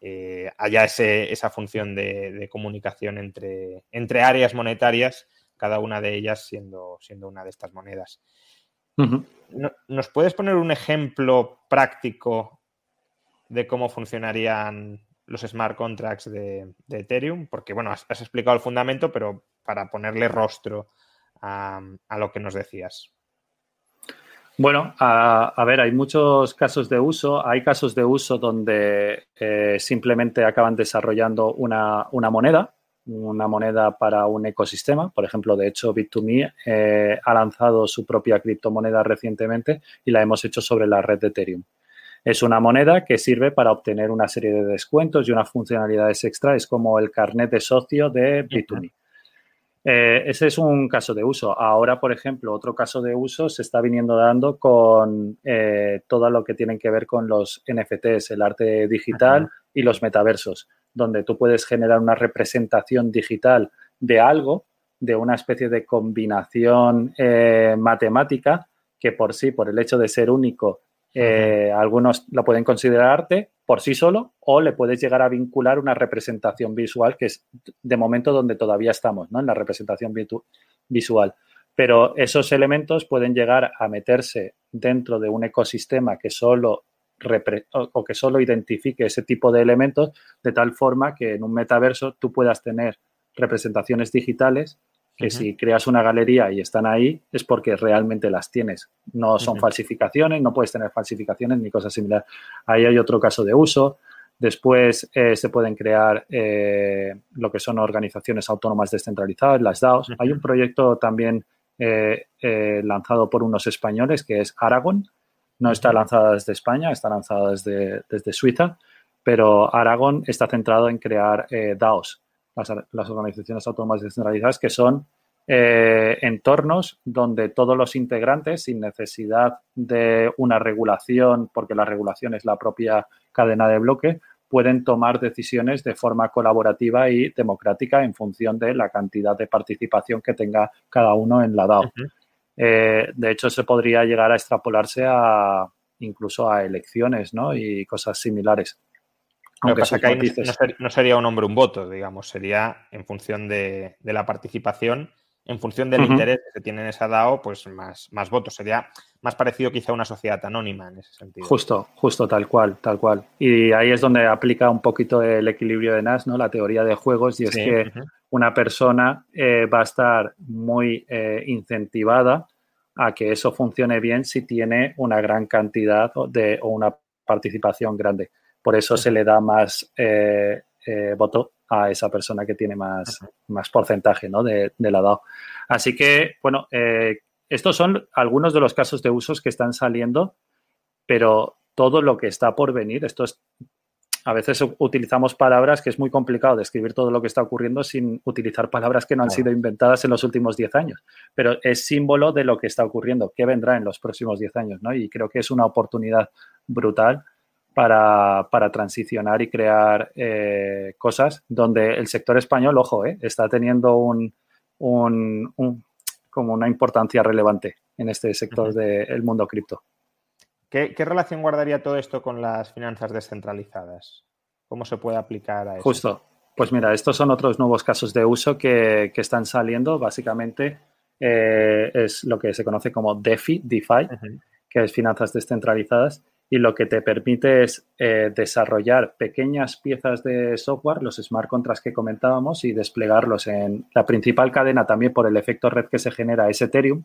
eh, haya esa función de, comunicación entre, entre, áreas monetarias, cada una de ellas siendo, siendo una de estas monedas. ¿Nos puedes poner un ejemplo práctico de cómo funcionarían los smart contracts de, Ethereum? Porque, bueno, has, explicado el fundamento, pero para ponerle rostro a lo que nos decías. Bueno, a, ver, hay muchos casos de uso. Hay casos de uso donde eh, simplemente acaban desarrollando una, moneda, una moneda para un ecosistema. Por ejemplo, de hecho, Bit2Me eh, ha lanzado su propia criptomoneda recientemente y la hemos hecho sobre la red de Ethereum. Es una moneda que sirve para obtener una serie de descuentos y unas funcionalidades extra. Es como el carnet de socio de Bit2Me. Eh, ese es un caso de uso. Ahora, por ejemplo, otro caso de uso se está viniendo dando con eh, todo lo que tienen que ver con los NFTs, el arte digital y los metaversos, donde tú puedes generar una representación digital de algo, de una especie de combinación eh, matemática que por sí, por el hecho de ser único Eh, algunos lo pueden considerar arte por sí solo o le puedes llegar a vincular una representación visual, que es de momento donde todavía estamos, ¿no? En la representación visual. Pero esos elementos pueden llegar a meterse dentro de un ecosistema que solo o que solo identifique ese tipo de elementos de tal forma que en un metaverso tú puedas tener representaciones digitales que si creas una galería y están ahí es porque realmente las tienes. No son falsificaciones, no puedes tener falsificaciones ni cosas similares. Ahí hay otro caso de uso. Después eh, se pueden crear eh, lo que son organizaciones autónomas descentralizadas, las DAOs. Hay un proyecto también eh, lanzado por unos españoles que es Aragon. No está lanzada desde España, está lanzada desde, desde Suiza, pero Aragon está centrado en crear DAOs, las, organizaciones autónomas descentralizadas, que son eh, entornos donde todos los integrantes, sin necesidad de una regulación, porque la regulación es la propia cadena de bloque, pueden tomar decisiones de forma colaborativa y democrática en función de la cantidad de participación que tenga cada uno en la DAO. Eh, de hecho, se podría llegar a extrapolarse a incluso a elecciones ¿no? y cosas similares. Aunque pasa que no, sería un hombre un voto, digamos, sería en función de, la participación, en función del interés que tiene en esa DAO, pues más, más votos. Sería más parecido quizá a una sociedad anónima en ese sentido. Justo, justo, tal cual, tal cual. Y ahí es donde aplica un poquito el equilibrio de Nash, ¿no? La teoría de juegos, y es que una persona eh, va a estar muy eh, incentivada a que eso funcione bien si tiene una gran cantidad de, o una participación grande. Por eso se le da más eh, eh, voto a esa persona que tiene más, más porcentaje ¿no? de, la DAO. Así que, bueno, eh, estos son algunos de los casos de usos que están saliendo, pero todo lo que está por venir, esto es, a veces utilizamos palabras que es muy complicado describir todo lo que está ocurriendo sin utilizar palabras que no han sido inventadas en los últimos 10 años, pero es símbolo de lo que está ocurriendo, qué vendrá en los próximos 10 años, ¿no? Y creo que es una oportunidad brutal para, transicionar y crear eh, cosas donde el sector español, ojo, eh, está teniendo un, como una importancia relevante en este sector del mundo cripto. ¿Qué, relación guardaría todo esto con las finanzas descentralizadas? ¿Cómo se puede aplicar a eso? Justo. Pues mira, estos son otros nuevos casos de uso que, están saliendo. Básicamente eh, es lo que se conoce como DeFi, DeFi, que es finanzas descentralizadas y lo que te permite es eh, desarrollar pequeñas piezas de software, los smart contracts que comentábamos, y desplegarlos en la principal cadena también por el efecto red que se genera es Ethereum.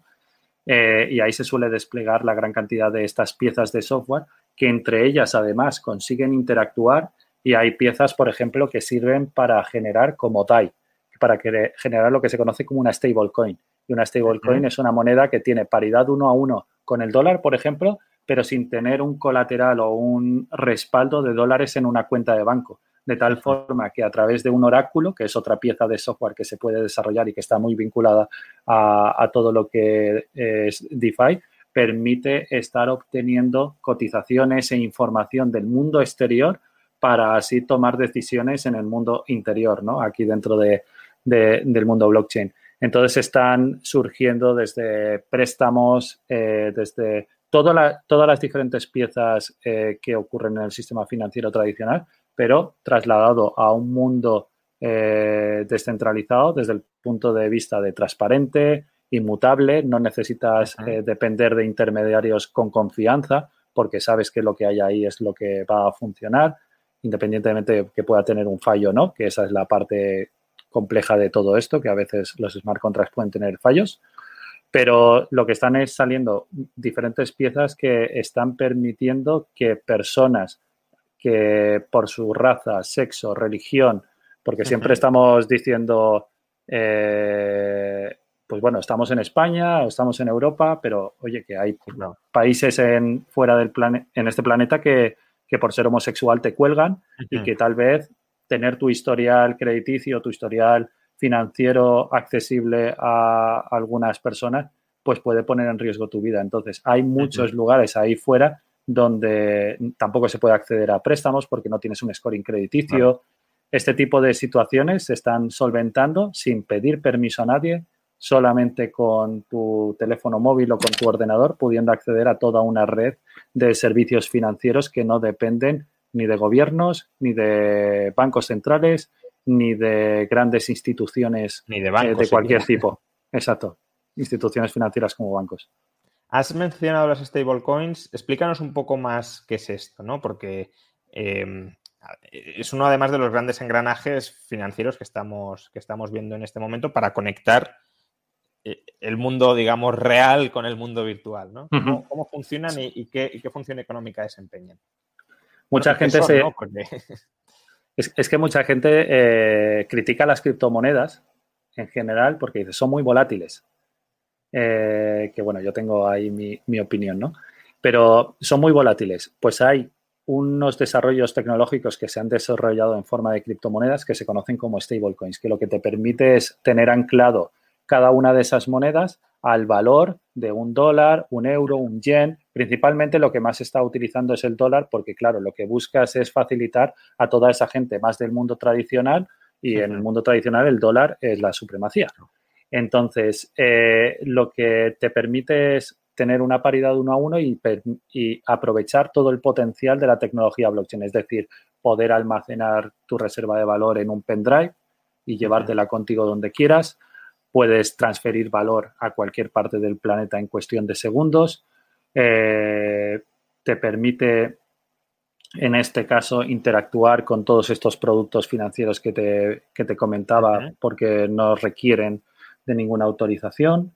Eh, y ahí se suele desplegar la gran cantidad de estas piezas de software que entre ellas además consiguen interactuar y hay piezas, por ejemplo, que sirven para generar como DAI, para generar lo que se conoce como una stablecoin. Y una stablecoin es una moneda que tiene paridad uno a uno con el dólar, por ejemplo, pero sin tener un colateral o un respaldo de dólares en una cuenta de banco. De tal forma que a través de un oráculo, que es otra pieza de software que se puede desarrollar y que está muy vinculada a, todo lo que es DeFi, permite estar obteniendo cotizaciones e información del mundo exterior para así tomar decisiones en el mundo interior, ¿no? Aquí dentro del mundo blockchain. Entonces están surgiendo desde préstamos, eh, desde todas las diferentes piezas eh, que ocurren en el sistema financiero tradicional, pero trasladado a un mundo eh, descentralizado desde el punto de vista de transparente, inmutable, no necesitas eh, depender de intermediarios con confianza porque sabes que lo que hay ahí es lo que va a funcionar, independientemente de que pueda tener un fallo o no, que esa es la parte compleja de todo esto, que a veces los smart contracts pueden tener fallos. Pero lo que están es saliendo diferentes piezas que están permitiendo que personas que por su raza, sexo, religión, porque siempre estamos diciendo, eh, pues bueno, estamos en España o estamos en Europa, pero oye, que hay países en, fuera del planeta, en este planeta que, que, por ser homosexual te cuelgan y que tal vez tener tu historial crediticio, tu historial financiero accesible a algunas personas, pues puede poner en riesgo tu vida. Entonces, hay muchos lugares ahí fuera donde tampoco se puede acceder a préstamos porque no tienes un scoring crediticio. Este tipo de situaciones se están solventando sin pedir permiso a nadie solamente con tu teléfono móvil o con tu ordenador, pudiendo acceder a toda una red de servicios financieros que no dependen ni de gobiernos, ni de bancos centrales, ni de grandes instituciones ni de, bancos, eh, de cualquier tipo. Exacto, instituciones financieras como bancos. Has mencionado las stablecoins. Explícanos un poco más qué es esto, ¿no? Porque eh, es uno además de los grandes engranajes financieros que estamos, que estamos viendo en este momento para conectar eh, el mundo, digamos, real con el mundo virtual, ¿no? ¿Cómo, funcionan y, qué, función económica desempeñan? Mucha gente se... es, que mucha gente eh, critica las criptomonedas en general porque dice, son muy volátiles. Eh, que bueno, yo tengo ahí mi, mi opinión, ¿no? Pero son muy volátiles. Pues hay unos desarrollos tecnológicos que se han desarrollado en forma de criptomonedas que se conocen como stablecoins, que lo que te permite es tener anclado cada una de esas monedas al valor de un dólar, un euro, un yen. Principalmente lo que más se está utilizando es el dólar porque, claro, lo que buscas es facilitar a toda esa gente más del mundo tradicional y en el mundo tradicional el dólar es la supremacía. Entonces, eh, lo que te permite es tener una paridad uno a uno y, aprovechar todo el potencial de la tecnología blockchain, es decir, poder almacenar tu reserva de valor en un pendrive y llevártela contigo donde quieras. Puedes transferir valor a cualquier parte del planeta en cuestión de segundos. Eh, te permite, en este caso, interactuar con todos estos productos financieros que te, que te comentaba porque no requieren de ninguna autorización.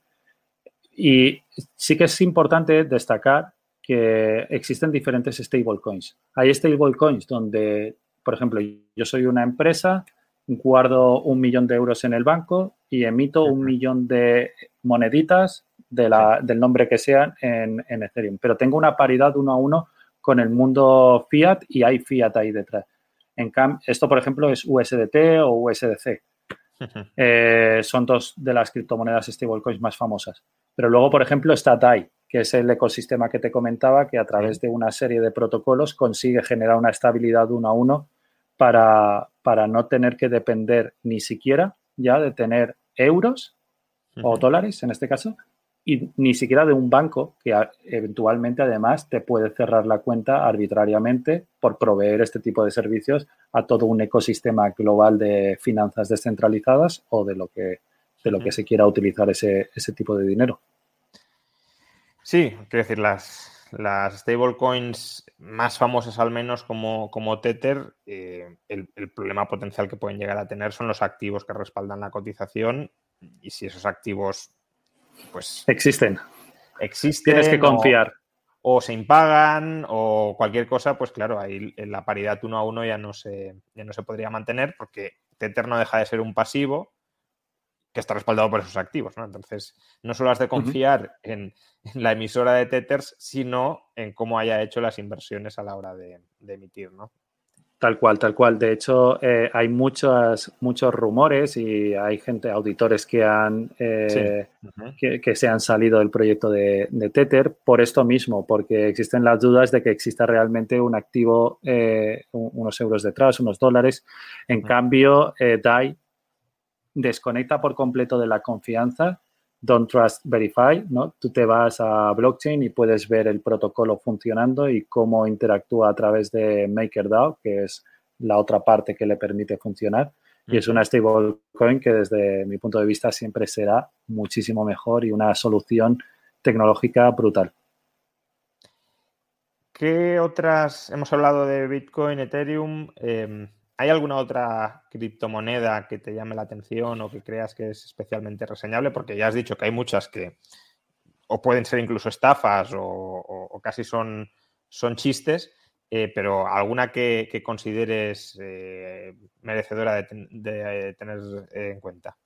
Y sí que es importante destacar que existen diferentes stablecoins. Hay stablecoins donde, por ejemplo, yo soy una empresa, guardo un millón de euros en el banco y emito un millón de moneditas de la, del nombre que sean en, en, Ethereum. Pero tengo una paridad uno a uno con el mundo fiat y hay fiat ahí detrás. En esto, por ejemplo, es USDT o USDC. Eh, son dos de las criptomonedas stablecoins más famosas. Pero luego, por ejemplo, está DAI, que es el ecosistema que te comentaba, que a través de una serie de protocolos consigue generar una estabilidad uno a uno para, para no tener que depender ni siquiera ya de tener euros o dólares, en este caso, y ni siquiera de un banco que eventualmente además te puede cerrar la cuenta arbitrariamente por proveer este tipo de servicios a todo un ecosistema global de finanzas descentralizadas o de lo que, de lo que se quiera utilizar ese, ese tipo de dinero. Sí, quiero decir, las, las stablecoins más famosas al menos como, como Tether, eh, el, problema potencial que pueden llegar a tener son los activos que respaldan la cotización y si esos activos pues... Existen. Existen. Tienes que confiar. O, se impagan o cualquier cosa, pues claro, ahí la paridad uno a uno ya no se, ya no se podría mantener porque Tether no deja de ser un pasivo que está respaldado por esos activos, ¿no? Entonces, no solo has de confiar en, la emisora de Tethers, sino en cómo haya hecho las inversiones a la hora de, emitir, ¿no? Tal cual, tal cual. De hecho, eh, hay muchos, muchos rumores y hay gente, auditores que han eh, que, se han salido del proyecto de, Tether por esto mismo, porque existen las dudas de que exista realmente un activo, eh, unos euros detrás, unos dólares. En cambio, DAI desconecta por completo de la confianza. Don't Trust Verify, ¿no? Tú te vas a blockchain y puedes ver el protocolo funcionando y cómo interactúa a través de MakerDAO, que es la otra parte que le permite funcionar. Y es una stablecoin que desde mi punto de vista siempre será muchísimo mejor y una solución tecnológica brutal. ¿Qué otras? Hemos hablado de Bitcoin, Ethereum. Em, ¿Hay alguna otra criptomoneda que te llame la atención o que creas que es especialmente reseñable? Porque ya has dicho que hay muchas que o pueden ser incluso estafas o, casi son, son chistes, eh, pero alguna que, consideres eh, merecedora de, tener eh, en cuenta.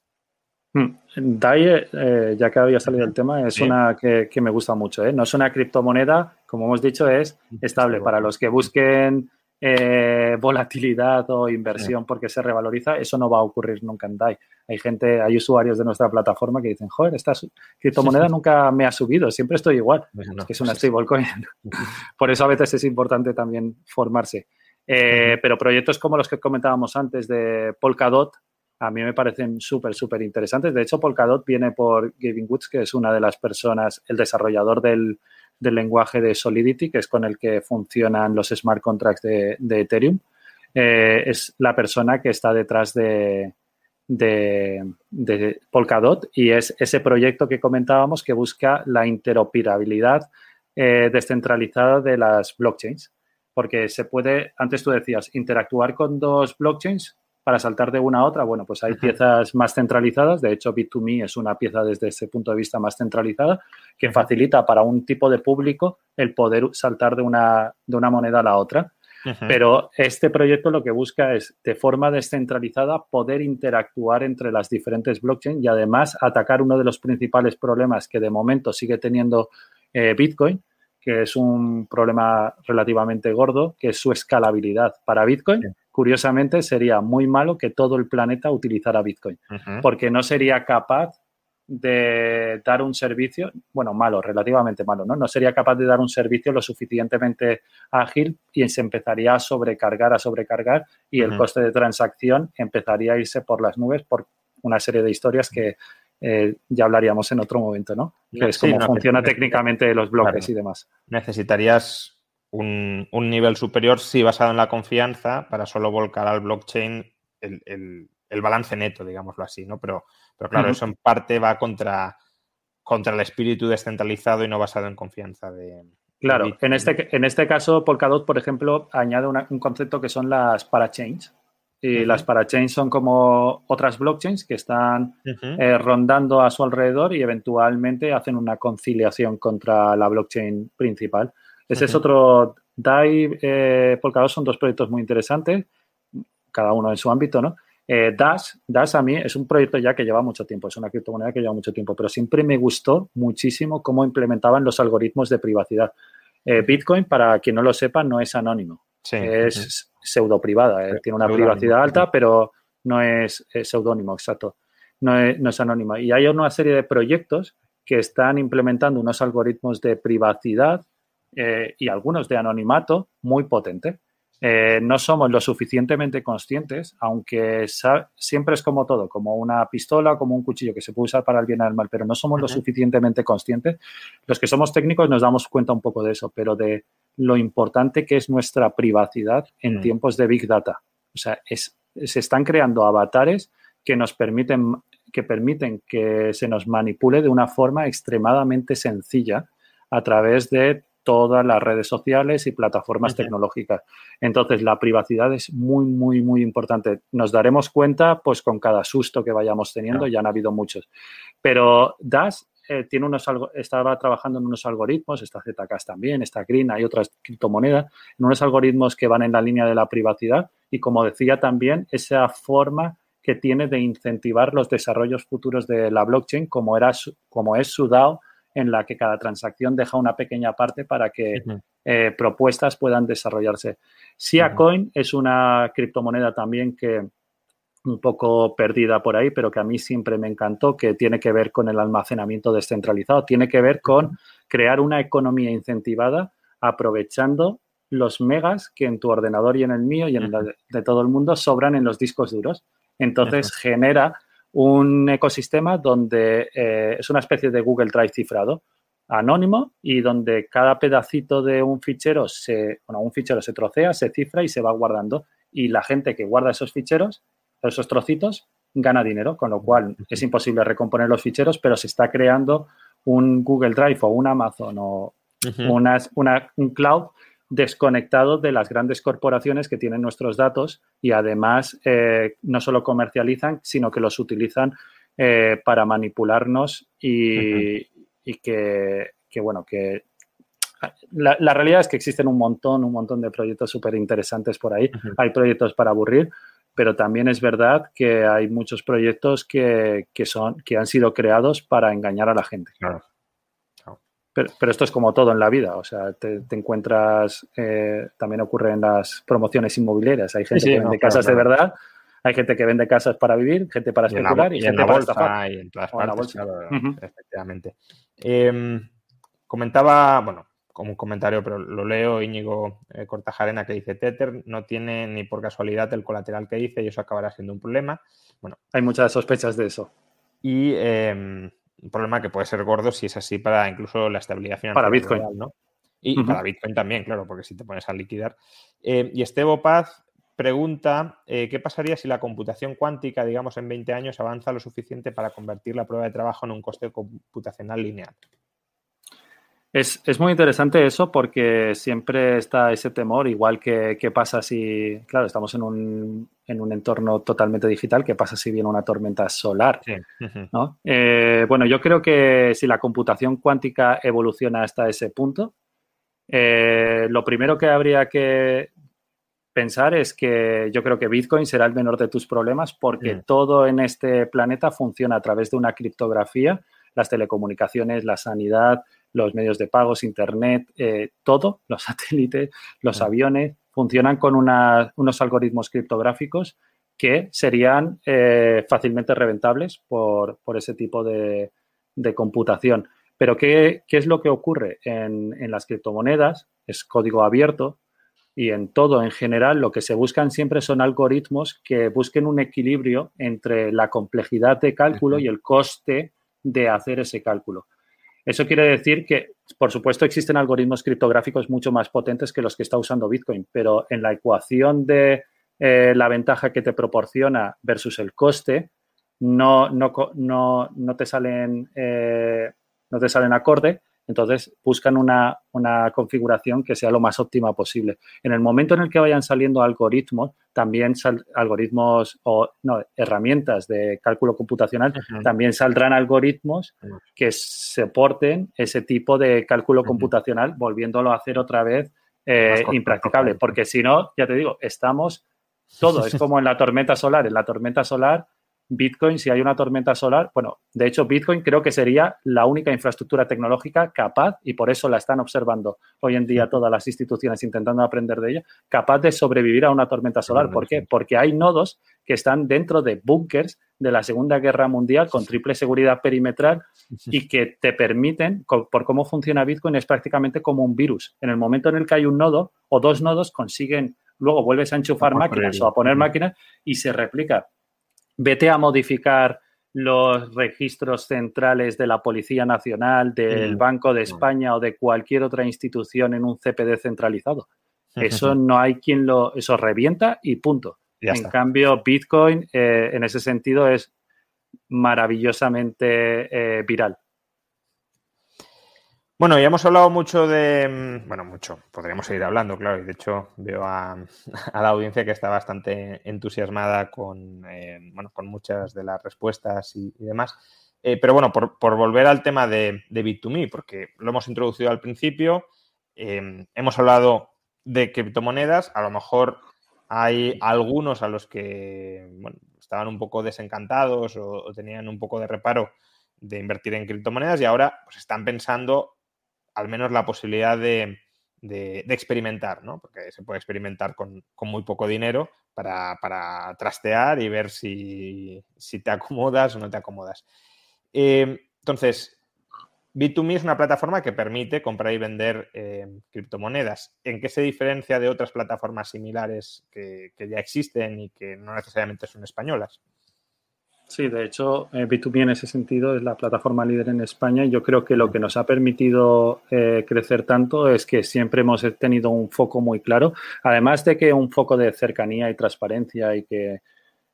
Hmm. DAI, ya que había salido el tema, es una que, que, me gusta mucho. No es una criptomoneda, como hemos dicho, es estable. Para los que busquen eh, volatilidad o inversión porque se revaloriza, eso no va a ocurrir nunca en DAI. Hay gente, hay usuarios de nuestra plataforma que dicen, joder, esta criptomoneda nunca me ha subido, siempre estoy igual. Pues es que es una stablecoin. Por eso a veces es importante también formarse. Eh, pero proyectos como los que comentábamos antes de Polkadot, a mí me parecen súper, súper interesantes. De hecho, Polkadot viene por Gavin Woods, que es una de las personas, el desarrollador del, lenguaje de Solidity, que es con el que funcionan los smart contracts de, Ethereum. Eh, es la persona que está detrás de, de, Polkadot y es ese proyecto que comentábamos que busca la interoperabilidad eh, descentralizada de las blockchains. Porque se puede, antes tú decías, interactuar con dos blockchains para saltar de una a otra, bueno, pues hay piezas más centralizadas. De hecho, Bit2Me es una pieza desde ese punto de vista más centralizada que facilita para un tipo de público el poder saltar de una, de una moneda a la otra. Pero este proyecto lo que busca es, de forma descentralizada, poder interactuar entre las diferentes blockchains y además atacar uno de los principales problemas que de momento sigue teniendo eh, Bitcoin, que es un problema relativamente gordo, que es su escalabilidad. Para Bitcoin, curiosamente, sería muy malo que todo el planeta utilizara Bitcoin, porque no sería capaz de dar un servicio, bueno, malo, relativamente malo, ¿no? No sería capaz de dar un servicio lo suficientemente ágil y se empezaría a sobrecargar, a sobrecargar y el coste de transacción empezaría a irse por las nubes por una serie de historias que eh, ya hablaríamos en otro momento, ¿no? Que es cómo funciona técnicamente los bloques y demás. Necesitarías un, nivel superior, sí, basado en la confianza, para solo volcar al blockchain el, balance neto, digámoslo así, ¿no? Pero, pero claro, eso en parte va contra, contra el espíritu descentralizado y no basado en confianza de, Claro, en este, en este caso, Polkadot, por ejemplo, añade un concepto que son las parachains, y las parachains son como otras blockchains que están eh, rondando a su alrededor y eventualmente hacen una conciliación contra la blockchain principal. Ese es otro. DAI, eh, Polkadot son dos proyectos muy interesantes, cada uno en su ámbito, ¿no? Eh, Dash, Dash a mí es un proyecto ya que lleva mucho tiempo, es una criptomoneda que lleva mucho tiempo, pero siempre me gustó muchísimo cómo implementaban los algoritmos de privacidad. Eh, Bitcoin, para quien no lo sepa, no es anónimo. es pseudo privada. Eh, tiene una privacidad alta, pero no es, seudónimo, exacto. No es, no es anónima. Y hay una serie de proyectos que están implementando unos algoritmos de privacidad eh, y algunos de anonimato muy potentes. Eh, no somos lo suficientemente conscientes, aunque siempre es como todo, como una pistola, como un cuchillo que se puede usar para el bien o el mal, pero no somos lo suficientemente conscientes. Los que somos técnicos nos damos cuenta un poco de eso, pero de lo importante que es nuestra privacidad en mm. tiempos de Big Data. O sea, se están creando avatares que nos permiten que permiten que se nos manipule de una forma extremadamente sencilla a través de todas las redes sociales y plataformas tecnológicas. Entonces, la privacidad es muy, muy, muy importante. Nos daremos cuenta, pues, con cada susto que vayamos teniendo, ya han habido muchos. Pero DAS eh, tiene unos estaba trabajando en unos algoritmos, está Zcash también, está Green, hay otras criptomonedas, en unos algoritmos que van en la línea de la privacidad y como decía también, esa forma que tiene de incentivar los desarrollos futuros de la blockchain como, era como es su DAO, en la que cada transacción deja una pequeña parte para que eh, propuestas puedan desarrollarse. Siacoin es una criptomoneda también que un poco perdida por ahí, pero que a mí siempre me encantó, que tiene que ver con el almacenamiento descentralizado, tiene que ver con crear una economía incentivada aprovechando los megas que en tu ordenador y en el mío y en el de todo el mundo sobran en los discos duros. Entonces genera un ecosistema donde eh, es una especie de Google Drive cifrado, anónimo y donde cada pedacito de un fichero se, bueno, un fichero se trocea, se cifra y se va guardando. Y la gente que guarda esos ficheros esos trocitos, gana dinero, con lo cual es imposible recomponer los ficheros, pero se está creando un Google Drive o un Amazon o un cloud desconectado de las grandes corporaciones que tienen nuestros datos y además eh, no solo comercializan, sino que los utilizan eh, para manipularnos y, que, bueno, que la, realidad es que existen un montón, un montón de proyectos súper interesantes por ahí. Hay proyectos para aburrir, pero también es verdad que hay muchos proyectos que, son, que han sido creados para engañar a la gente. Claro. Pero, esto es como todo en la vida, o sea, te, encuentras, eh, también ocurre en las promociones inmobiliarias, hay gente que vende casas de verdad, hay gente que vende casas para vivir, gente para especular y, gente para bolsa y en todas partes, efectivamente. Em, comentaba, bueno, como un comentario, pero lo leo, Íñigo eh, Cortajarena que dice Tether no tiene ni por casualidad el colateral que dice y eso acabará siendo un problema. Bueno, hay muchas sospechas de eso. Y em, un problema que puede ser gordo si es así para incluso la estabilidad financiera. Para Bitcoin. ¿no? Y, para Bitcoin también, claro, porque si te pones a liquidar. Eh, y Estebo Paz pregunta, eh, ¿qué pasaría si la computación cuántica, digamos, en 20 años avanza lo suficiente para convertir la prueba de trabajo en un coste computacional lineal? Es, muy interesante eso porque siempre está ese temor, igual que, pasa si, claro, estamos en un, en un, entorno totalmente digital, ¿qué pasa si viene una tormenta solar? ¿no? Eh, bueno, yo creo que si la computación cuántica evoluciona hasta ese punto, eh, lo primero que habría que pensar es que yo creo que Bitcoin será el menor de tus problemas porque todo en este planeta funciona a través de una criptografía, las telecomunicaciones, la sanidad, los medios de pagos, Internet, eh, todo, los satélites, los aviones, funcionan con unos algoritmos criptográficos que serían eh, fácilmente reventables por, ese tipo de, computación. Pero ¿qué, es lo que ocurre en, en las criptomonedas? Es código abierto, y en todo en general lo que se buscan siempre son algoritmos que busquen un equilibrio entre la complejidad de cálculo y el coste de hacer ese cálculo. Eso quiere decir que, por supuesto, existen algoritmos criptográficos mucho más potentes que los que está usando Bitcoin, pero en la ecuación de eh, la ventaja que te proporciona versus el coste, no, no, no, no te salen eh, no te salen acorde entonces buscan una, configuración que sea lo más óptima posible. En el momento en el que vayan saliendo algoritmos, también algoritmos o no, herramientas de cálculo computacional, también saldrán algoritmos que soporten ese tipo de cálculo computacional, volviéndolo a hacer otra vez eh, impracticable. Porque si no, ya te digo, estamos todo, es como en la tormenta solar. En la tormenta solar Bitcoin, si hay una tormenta solar, bueno, de hecho Bitcoin creo que sería la única infraestructura tecnológica capaz, y por eso la están observando hoy en día todas las instituciones intentando aprender de ella, capaz de sobrevivir a una tormenta solar. ¿Por qué? Porque hay nodos que están dentro de búnkers de la Segunda Guerra Mundial con triple seguridad perimetral y que te permiten, por cómo funciona Bitcoin, es prácticamente como un virus. En el momento en el que hay un nodo o dos nodos, consiguen, luego vuelves a enchufar máquinas o a poner máquinas y se replica vete a modificar los registros centrales de la Policía Nacional, del mm. Banco de mm. España o de cualquier otra institución en un CPD centralizado. Eso no hay quien lo, eso revienta y punto. en cambio, Bitcoin eh, en ese sentido es maravillosamente eh, viral. Bueno, ya hemos hablado mucho de. Mm, bueno, mucho. Podríamos seguir hablando, claro. Y de hecho, veo a, la audiencia que está bastante entusiasmada con, eh, bueno, con muchas de las respuestas y, demás. Eh, pero bueno, por, volver al tema de, de Bit2Me, porque lo hemos introducido al principio, em, hemos hablado de criptomonedas. A lo mejor hay algunos a los que bueno, estaban un poco desencantados o, o, tenían un poco de reparo de invertir en criptomonedas y ahora pues, están pensando al menos la posibilidad de, experimentar, ¿no? Porque se puede experimentar con, muy poco dinero para, trastear y ver si, te acomodas o no te acomodas. Eh, entonces, Bit2Me es una plataforma que permite comprar y vender eh, criptomonedas. ¿En qué se diferencia de otras plataformas similares que, ya existen y que no necesariamente son españolas? Sí, de hecho, eh, B2B en ese sentido es la plataforma líder en España y yo creo que lo que nos ha permitido eh, crecer tanto es que siempre hemos tenido un foco muy claro, además de que un foco de cercanía y transparencia y que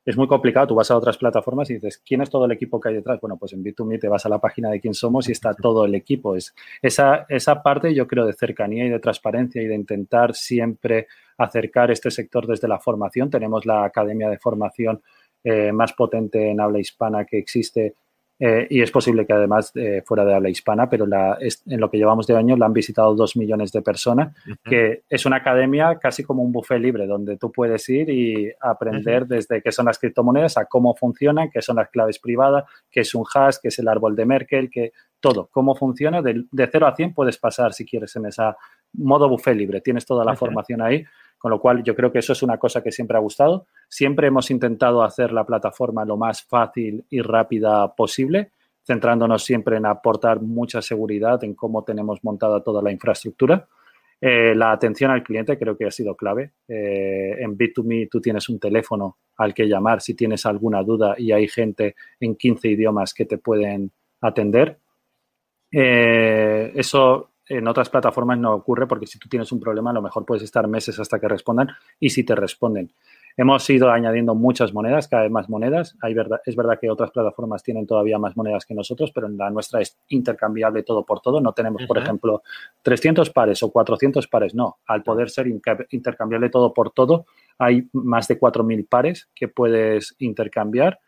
es muy complicado, tú vas a otras plataformas y dices, ¿quién es todo el equipo que hay detrás? Bueno, pues en B2Me te vas a la página de quién somos y está todo el equipo. Es, esa, esa parte yo creo de cercanía y de transparencia y de intentar siempre acercar este sector desde la formación. Tenemos la Academia de Formación eh, más potente en habla hispana que existe eh, y es posible que además eh, fuera de habla hispana, pero la, en lo que llevamos de año la han visitado dos millones de personas, que es una academia casi como un buffet libre, donde tú puedes ir y aprender desde qué son las criptomonedas a cómo funcionan, qué son las claves privadas, qué es un hash, qué es el árbol de Merkel, que todo, cómo funciona. De, de 0 a 100 puedes pasar si quieres en ese modo buffet libre, tienes toda la formación ahí con lo cual, yo creo que eso es una cosa que siempre ha gustado. Siempre hemos intentado hacer la plataforma lo más fácil y rápida posible, centrándonos siempre en aportar mucha seguridad en cómo tenemos montada toda la infraestructura. Eh, la atención al cliente creo que ha sido clave. Eh, en Bit2Me tú tienes un teléfono al que llamar si tienes alguna duda y hay gente en 15 idiomas que te pueden atender. Eh, eso en otras plataformas no ocurre porque si tú tienes un problema a lo mejor puedes estar meses hasta que respondan y si te responden. Hemos ido añadiendo muchas monedas, cada vez más monedas. Hay verdad, es verdad que otras plataformas tienen todavía más monedas que nosotros, pero la nuestra es intercambiable todo por todo. No tenemos, por ejemplo, 300 pares o 400 pares. No, al poder ser intercambiable todo por todo, hay más de 4.000 pares que puedes intercambiar.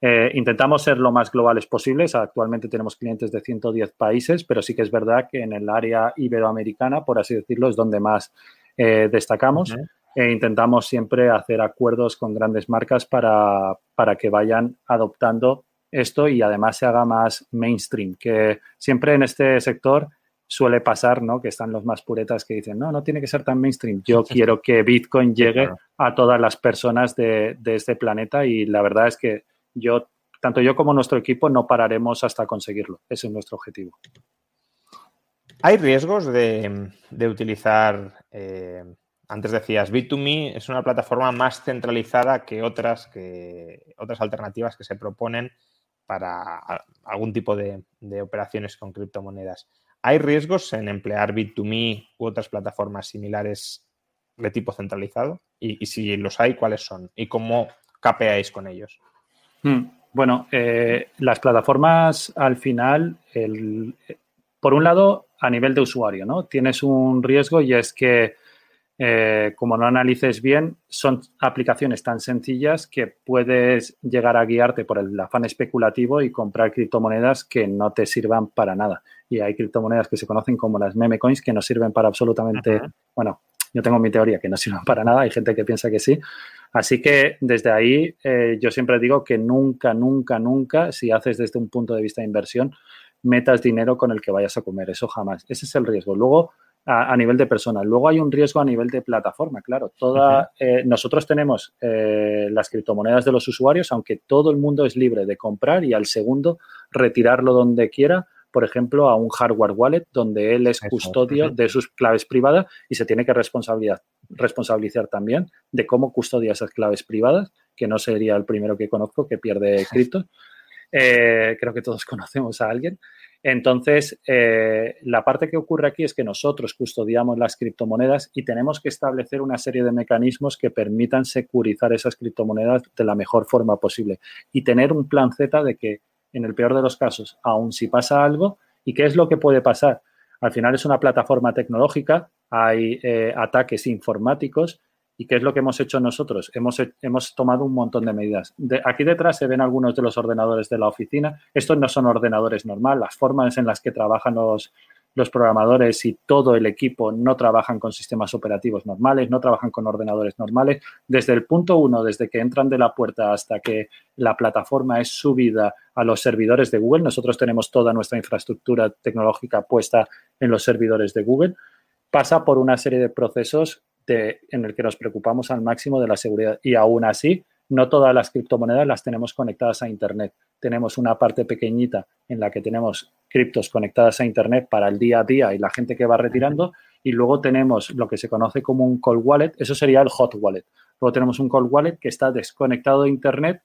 Eh, intentamos ser lo más globales posibles. Actualmente tenemos clientes de 110 países, pero sí que es verdad que en el área iberoamericana, por así decirlo, es donde más eh, destacamos e intentamos siempre hacer acuerdos con grandes marcas para, para que vayan adoptando esto y además se haga más mainstream, que siempre en este sector suele pasar, ¿no? Que están los más puretas que dicen, no, no tiene que ser tan mainstream. Yo quiero que Bitcoin llegue a todas las personas de, de, este planeta y la verdad es que yo, tanto yo como nuestro equipo, no pararemos hasta conseguirlo. Ese es nuestro objetivo. ¿Hay riesgos de, utilizar eh, antes decías, Bit2Me es una plataforma más centralizada que otras, que otras alternativas que se proponen para algún tipo de, operaciones con criptomonedas. ¿Hay riesgos en emplear Bit2Me u otras plataformas similares de tipo centralizado? Y, si los hay, ¿cuáles son? ¿Y cómo capeáis con ellos? Hmm, bueno, eh, las plataformas al final, por un lado, a nivel de usuario, ¿no? Tienes un riesgo y es que eh, como no analices bien, son aplicaciones tan sencillas que puedes llegar a guiarte por el afán especulativo y comprar criptomonedas que no te sirvan para nada. Y hay criptomonedas que se conocen como las meme coins que no sirven para absolutamente, bueno, yo tengo mi teoría que no sirven para nada, hay gente que piensa que sí. Así que desde ahí eh, yo siempre digo que nunca, nunca, nunca, si haces desde un punto de vista de inversión, metas dinero con el que vayas a comer, eso jamás. Ese es el riesgo. Luego, a, nivel de personas. Luego hay un riesgo a nivel de plataforma, claro. Toda, eh, nosotros tenemos eh, las criptomonedas de los usuarios, aunque todo el mundo es libre de comprar y al segundo retirarlo donde quiera, por ejemplo, a un hardware wallet donde él es custodio de sus claves privadas y se tiene que responsabilizar, responsabilizar también de cómo custodia esas claves privadas, que no sería el primero que conozco que pierde cripto. Eh, creo que todos conocemos a alguien. Entonces, eh, la parte que ocurre aquí es que nosotros custodiamos las criptomonedas y tenemos que establecer una serie de mecanismos que permitan securizar esas criptomonedas de la mejor forma posible y tener un plan Z de que, en el peor de los casos, aun si pasa algo, ¿y qué es lo que puede pasar? Al final es una plataforma tecnológica, hay eh, ataques informáticos ¿Y qué es lo que hemos hecho nosotros? Hemos, hemos tomado un montón de medidas. De, aquí detrás se ven algunos de los ordenadores de la oficina. Estos no son ordenadores normales. Las formas en las que trabajan los, los programadores y todo el equipo no trabajan con sistemas operativos normales, no trabajan con ordenadores normales. Desde el punto uno, desde que entran de la puerta hasta que la plataforma es subida a los servidores de Google, nosotros tenemos toda nuestra infraestructura tecnológica puesta en los servidores de Google, pasa por una serie de procesos en el que nos preocupamos al máximo de la seguridad. Y aún así, no todas las criptomonedas las tenemos conectadas a Internet. Tenemos una parte pequeñita en la que tenemos criptos conectadas a Internet para el día a día y la gente que va retirando. Y luego tenemos lo que se conoce como un cold wallet. Eso sería el hot wallet. Luego tenemos un cold wallet que está desconectado de Internet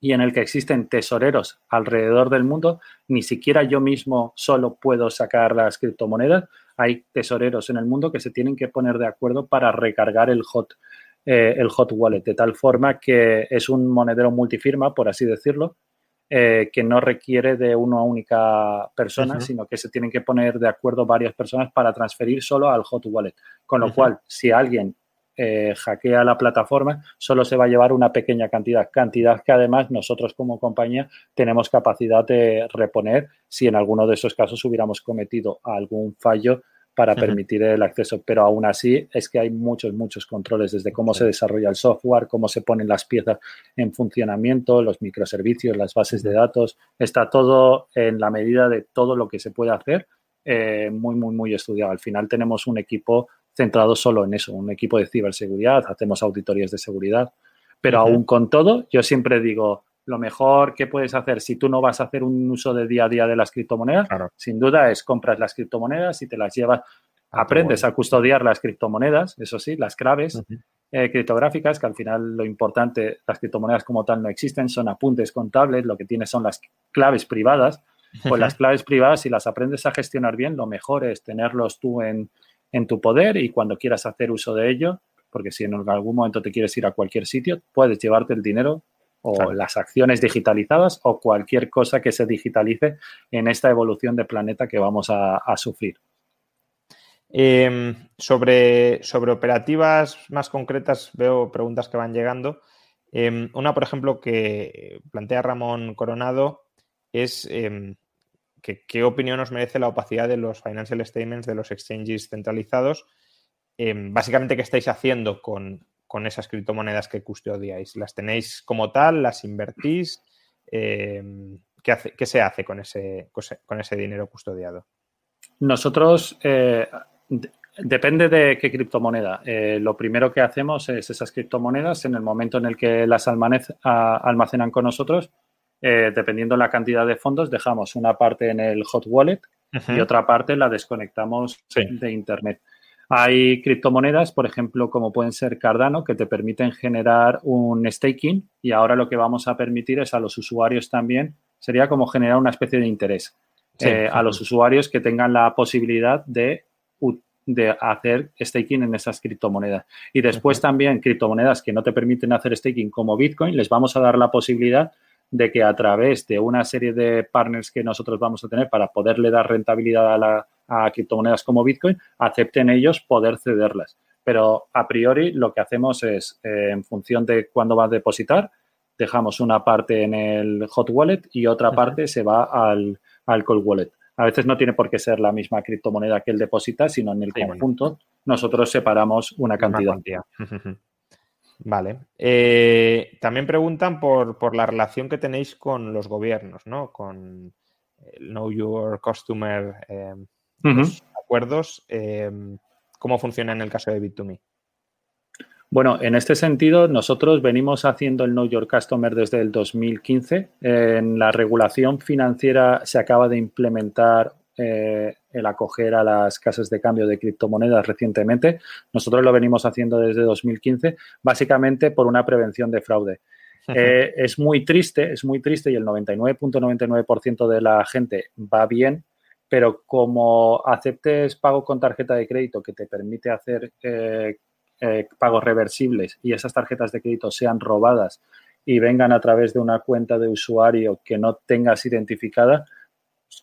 y en el que existen tesoreros alrededor del mundo. Ni siquiera yo mismo solo puedo sacar las criptomonedas, hay tesoreros en el mundo que se tienen que poner de acuerdo para recargar el hot, eh, el hot wallet, de tal forma que es un monedero multifirma, por así decirlo, eh, que no requiere de una única persona, sino que se tienen que poner de acuerdo varias personas para transferir solo al hot wallet. Con lo cual, si alguien eh, hackea la plataforma, solo se va a llevar una pequeña cantidad, cantidad que además nosotros como compañía tenemos capacidad de reponer si en alguno de esos casos hubiéramos cometido algún fallo para permitir el acceso. Pero aún así es que hay muchos, muchos controles, desde cómo se desarrolla el software, cómo se ponen las piezas en funcionamiento, los microservicios, las bases de datos. Está todo en la medida de todo lo que se puede hacer, eh, muy, muy, muy estudiado. Al final tenemos un equipo centrado solo en eso, un equipo de ciberseguridad, hacemos auditorías de seguridad, pero aún con todo, yo siempre digo, lo mejor que puedes hacer si tú no vas a hacer un uso de día a día de las criptomonedas, sin duda es compras las criptomonedas y te las llevas, ah, aprendes a custodiar las criptomonedas, eso sí, las claves eh, criptográficas, que al final lo importante, las criptomonedas como tal no existen, son apuntes contables, lo que tienes son las claves privadas. Pues las claves privadas, si las aprendes a gestionar bien, lo mejor es tenerlos tú en, en tu poder y cuando quieras hacer uso de ello, porque si en algún momento te quieres ir a cualquier sitio, puedes llevarte el dinero o las acciones digitalizadas o cualquier cosa que se digitalice en esta evolución de planeta que vamos a, sufrir. Em, sobre, sobre, operativas más concretas, veo preguntas que van llegando. Em, una, por ejemplo, que plantea Ramón Coronado es em, qué opinión os merece la opacidad de los financial statements de los exchanges centralizados. básicamente, ¿qué estáis haciendo con, con esas criptomonedas que custodiáis? ¿Las tenéis como tal? ¿Las invertís? Em, ¿qué, se hace con ese, con ese dinero custodiado? Nosotros, eh, depende de qué criptomoneda. Eh, lo primero que hacemos es esas criptomonedas en el momento en el que las almacenan con nosotros. Eh, dependiendo la cantidad de fondos, dejamos una parte en el hot wallet y otra parte la desconectamos de Internet. Hay criptomonedas, por ejemplo, como pueden ser Cardano, que te permiten generar un staking y ahora lo que vamos a permitir es a los usuarios también, sería como generar una especie de interés eh, a los usuarios que tengan la posibilidad de, de, hacer staking en esas criptomonedas. Y después también criptomonedas que no te permiten hacer staking como Bitcoin, les vamos a dar la posibilidad de que a través de una serie de partners que nosotros vamos a tener para poderle dar rentabilidad a la a criptomonedas como Bitcoin, acepten ellos poder cederlas. Pero a priori lo que hacemos es, eh, en función de cuándo va a depositar, dejamos una parte en el hot wallet y otra parte se va al, al cold wallet. A veces no tiene por qué ser la misma criptomoneda que él deposita, sino en el conjunto nosotros separamos una cantidad. Vale. Eh, también preguntan por, por, la relación que tenéis con los gobiernos, ¿no? Con el Know Your Customer eh, acuerdos, em, ¿cómo funciona en el caso de Bit2Me? Bueno, en este sentido, nosotros venimos haciendo el Know Your Customer desde el 2015. En la regulación financiera se acaba de implementar eh, el acoger a las casas de cambio de criptomonedas recientemente. Nosotros lo venimos haciendo desde 2015, básicamente por una prevención de fraude. Eh, es muy triste, es muy triste y el 99.99% de la gente va bien pero como aceptes pago con tarjeta de crédito que te permite hacer eh, eh, pagos reversibles y esas tarjetas de crédito sean robadas y vengan a través de una cuenta de usuario que no tengas identificada,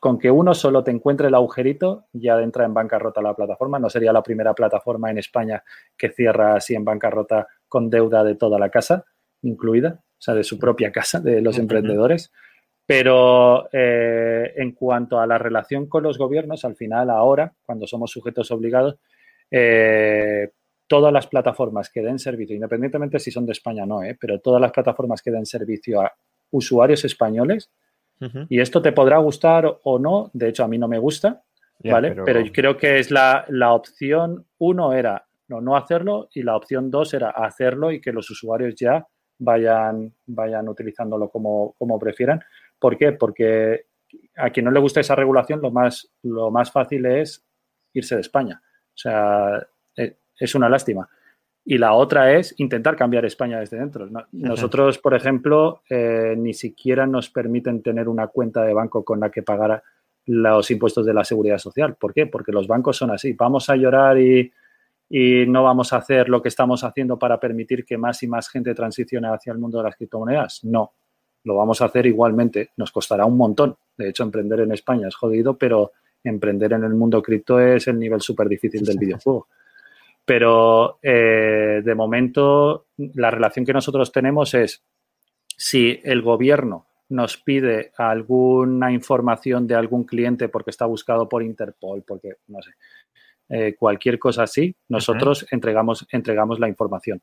con que uno solo te encuentre el agujerito, ya entra en bancarrota la plataforma. No sería la primera plataforma en España que cierra así en bancarrota con deuda de toda la casa incluida, o sea, de su propia casa, de los emprendedores. Pero eh, en cuanto a la relación con los gobiernos, al final, ahora, cuando somos sujetos obligados, eh, todas las plataformas que den servicio, independientemente si son de España o no, eh, pero todas las plataformas que den servicio a usuarios españoles, y esto te podrá gustar o no, de hecho a mí no me gusta, ¿vale? Pero... creo que es la, opción uno era no, no hacerlo y la opción dos era hacerlo y que los usuarios ya vayan, vayan utilizándolo como, como prefieran. ¿Por qué? Porque a quien no le gusta esa regulación, lo más, lo más fácil es irse de España. O sea, eh, es una lástima. Y la otra es intentar cambiar España desde dentro. Nosotros, por ejemplo, eh, ni siquiera nos permiten tener una cuenta de banco con la que pagar los impuestos de la seguridad social. ¿Por qué? Porque los bancos son así. Vamos a llorar y, y no vamos a hacer lo que estamos haciendo para permitir que más y más gente transicione hacia el mundo de las criptomonedas. No, lo vamos a hacer igualmente. Nos costará un montón. De hecho, emprender en España es jodido, pero emprender en el mundo cripto es el nivel súper difícil del videojuego. Pero eh, de momento, la relación que nosotros tenemos es si el gobierno nos pide alguna información de algún cliente porque está buscado por Interpol, porque no sé, eh, cualquier cosa así, nosotros entregamos, entregamos la información.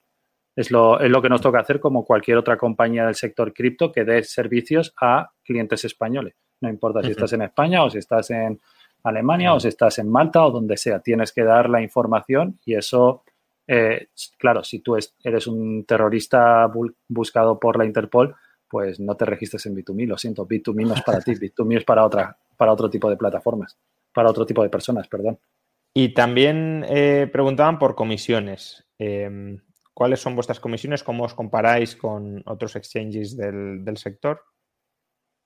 Es lo, es lo que nos toca hacer como cualquier otra compañía del sector cripto que dé servicios a clientes españoles. No importa si estás en España o si estás en Alemania o si estás en Malta o donde sea, tienes que dar la información y eso, eh, claro, si tú eres un terrorista buscado por la Interpol, pues no te registres en Bit2Me, lo siento, Bit2Me no es para ti, Bit2Me es para, otra, para otro tipo de plataformas, para otro tipo de personas, perdón. Y también eh, preguntaban por comisiones. Em, ¿Cuáles son vuestras comisiones? ¿Cómo os comparáis con otros exchanges del, sector?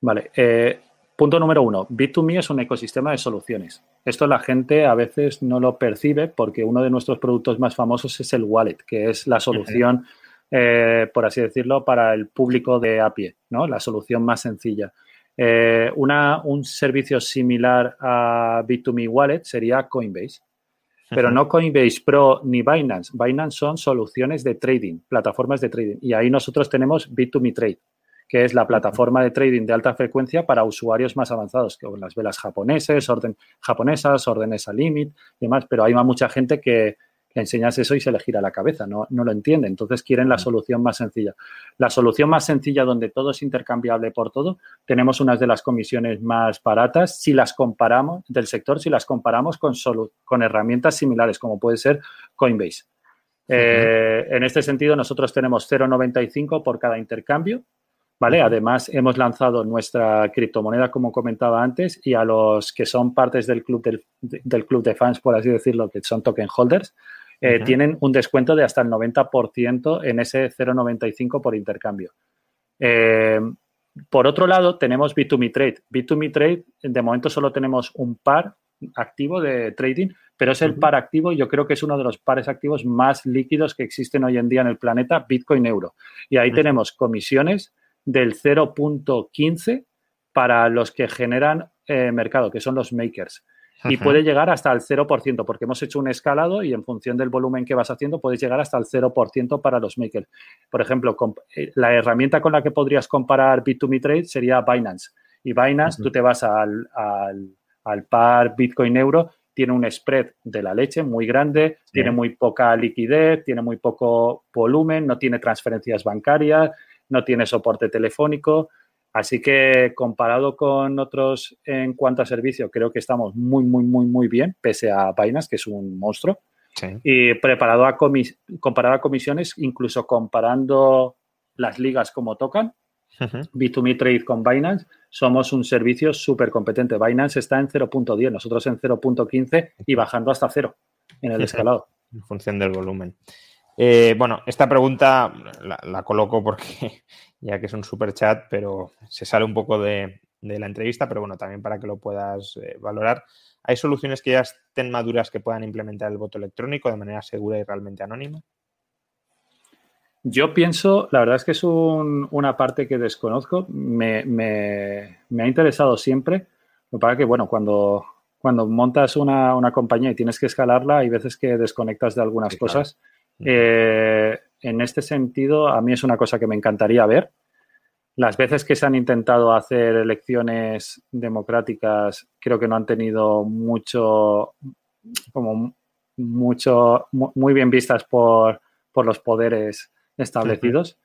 Vale. Eh, punto número uno. Bit2Me es un ecosistema de soluciones. Esto la gente a veces no lo percibe porque uno de nuestros productos más famosos es el wallet, que es la solución, eh, por así decirlo, para el público de a pie, ¿no? La solución más sencilla. Eh, una, un servicio similar a Bit2Me Wallet sería Coinbase. Pero no Coinbase Pro ni Binance. Binance son soluciones de trading, plataformas de trading. Y ahí nosotros tenemos Bit2Me Trade, que es la plataforma de trading de alta frecuencia para usuarios más avanzados, con las velas japoneses, orden, japonesas, órdenes a límite y demás. Pero hay mucha gente que, le enseñas eso y se le gira la cabeza, no, no lo entiende. Entonces quieren la solución más sencilla. La solución más sencilla donde todo es intercambiable por todo, tenemos unas de las comisiones más baratas si las comparamos del sector, si las comparamos con, con herramientas similares como puede ser Coinbase. Eh, en este sentido, nosotros tenemos 0,95 por cada intercambio. ¿Vale? Además, hemos lanzado nuestra criptomoneda, como comentaba antes, y a los que son partes del club, del, del club de fans, por así decirlo, que son token holders, eh, tienen un descuento de hasta el 90% en ese 0,95 por intercambio. Eh, por otro lado, tenemos B2Me Trade. B2Me Trade, de momento solo tenemos un par activo de trading, pero es el par activo, yo creo que es uno de los pares activos más líquidos que existen hoy en día en el planeta, Bitcoin Euro. Y ahí tenemos comisiones del 0.15 para los que generan eh, mercado, que son los makers y puede llegar hasta el 0%, porque hemos hecho un escalado y en función del volumen que vas haciendo puedes llegar hasta el 0% para los makers. Por ejemplo, eh, la herramienta con la que podrías comparar Bit2Me Trade sería Binance. Y Binance, tú te vas al, al, par Bitcoin Euro, tiene un spread de la leche muy grande, tiene muy poca liquidez, tiene muy poco volumen, no tiene transferencias bancarias, no tiene soporte telefónico. Así que comparado con otros en cuanto a servicio, creo que estamos muy, muy, muy, muy bien, pese a Binance, que es un monstruo. Y preparado a comparado a comisiones, incluso comparando las ligas como tocan, B2Me Trade con Binance, somos un servicio súper competente. Binance está en 0.10, nosotros en 0.15 y bajando hasta cero en el escalado. En función del volumen. Eh, bueno, esta pregunta la, coloco porque ya que es un super chat, pero se sale un poco de, la entrevista, pero bueno, también para que lo puedas eh, valorar. ¿Hay soluciones que ya estén maduras que puedan implementar el voto electrónico de manera segura y realmente anónima? Yo pienso, la verdad es que es una parte que desconozco, me, ha interesado siempre. Lo que pasa que, bueno, cuando, cuando montas una, compañía y tienes que escalarla, hay veces que desconectas de algunas cosas. Eh, en este sentido, a mí es una cosa que me encantaría ver. Las veces que se han intentado hacer elecciones democráticas, creo que no han tenido mucho, como mucho, muy bien vistas por, los poderes establecidos,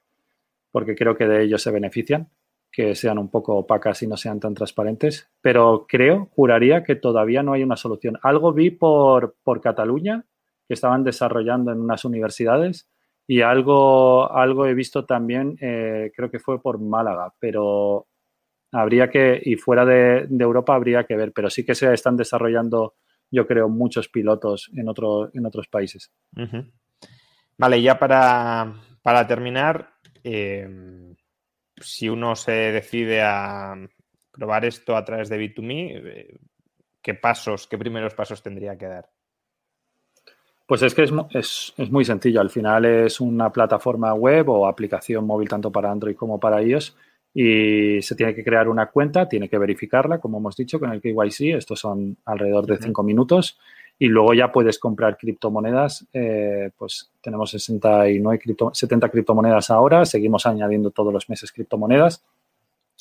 porque creo que de ellos se benefician, que sean un poco opacas y no sean tan transparentes. Pero creo, juraría que todavía no hay una solución. Algo vi por, por Cataluña que estaban desarrollando en unas universidades y algo, algo he visto también, eh, creo que fue por Málaga, pero habría que, y fuera de, Europa habría que ver, pero sí que se están desarrollando, yo creo, muchos pilotos en, otro, en otros países. Vale, ya para, terminar, em, si uno se decide a probar esto a través de Bit2Me, eh, ¿qué pasos, qué primeros pasos tendría que dar? Pues es que es, muy sencillo. Al final es una plataforma web o aplicación móvil tanto para Android como para iOS y se tiene que crear una cuenta, tiene que verificarla, como hemos dicho, con el KYC. Estos son alrededor de cinco minutos y luego ya puedes comprar criptomonedas. Eh, pues tenemos 69 70 criptomonedas ahora, seguimos añadiendo todos los meses criptomonedas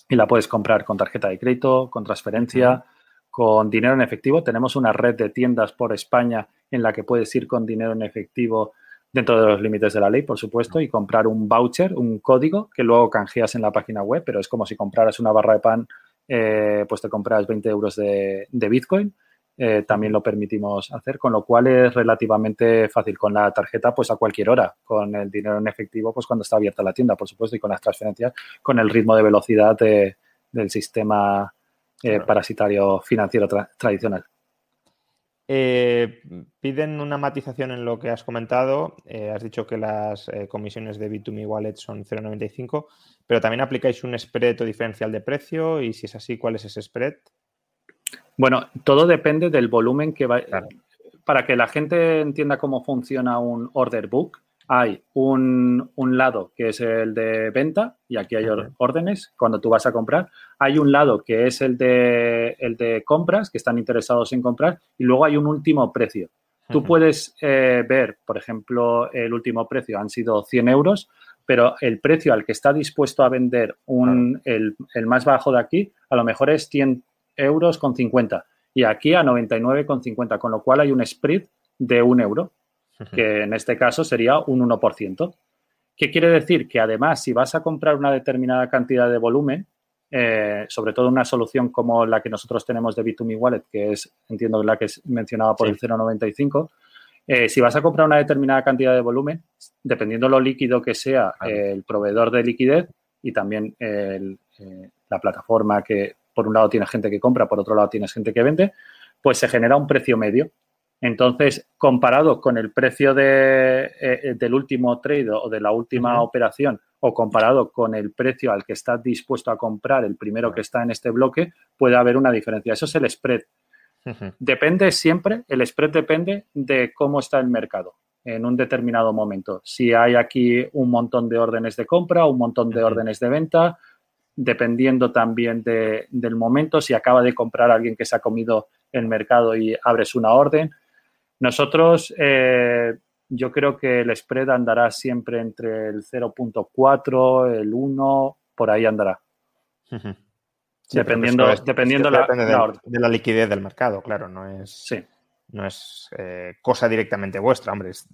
y la puedes comprar con tarjeta de crédito, con transferencia con dinero en efectivo. Tenemos una red de tiendas por España en la que puedes ir con dinero en efectivo dentro de los límites de la ley, por supuesto, y comprar un voucher, un código que luego canjeas en la página web, pero es como si compraras una barra de pan, eh, pues te compras 20 euros de, Bitcoin eh, también lo permitimos hacer, con lo cual es relativamente fácil. Con la tarjeta, pues a cualquier hora. Con el dinero en efectivo, pues cuando está abierta la tienda, por supuesto, y con las transferencias, con el ritmo de velocidad del sistema eh, parasitario financiero tradicional. Eh, piden una matización en lo que has comentado. has dicho que las comisiones de B2Me Wallet son 0,95, pero también aplicáis un spread o diferencial de precio y si es así, ¿cuál es ese spread? Bueno, todo depende del volumen que va. Para que la gente entienda cómo funciona un order book, hay un, lado que es el de venta y aquí hay órdenes cuando tú vas a comprar. Hay un lado que es el de, el de compras, que están interesados en comprar, y luego hay un último precio. Tú puedes eh, ver, por ejemplo, el último precio han sido 100 euros, pero el precio al que está dispuesto a vender un, el, el, más bajo de aquí, a lo mejor es 100, euros con 50 y aquí a 99,50, con lo cual hay un spread de un euro, que en este caso sería un 1%. ¿Qué quiere decir? Que además, si vas a comprar una determinada cantidad de volumen, eh, sobre todo una solución como la que nosotros tenemos de B2Me Wallet, que es, entiendo, la que es mencionada por el 0,95, eh, si vas a comprar una determinada cantidad de volumen, dependiendo lo líquido que sea el proveedor de liquidez y también eh, la plataforma que por un lado tienes gente que compra, por otro lado tienes gente que vende, pues se genera un precio medio. Entonces, comparado con el precio de, eh, del último trade o de la última operación o comparado con el precio al que estás dispuesto a comprar, el primero que está en este bloque, puede haber una diferencia. Eso es el spread. Depende siempre, el spread depende de cómo está el mercado en un determinado momento. Si hay aquí un montón de órdenes de compra, un montón de órdenes de venta, dependiendo también del momento, si acaba de comprar alguien que se ha comido el mercado y abres una orden. Nosotros, eh, yo creo que el spread andará siempre entre el 0.4, el 1, por ahí andará. dependiendo dependiendo la, de, la liquidez del mercado, claro, no es, no es eh, cosa directamente vuestra, hombre, es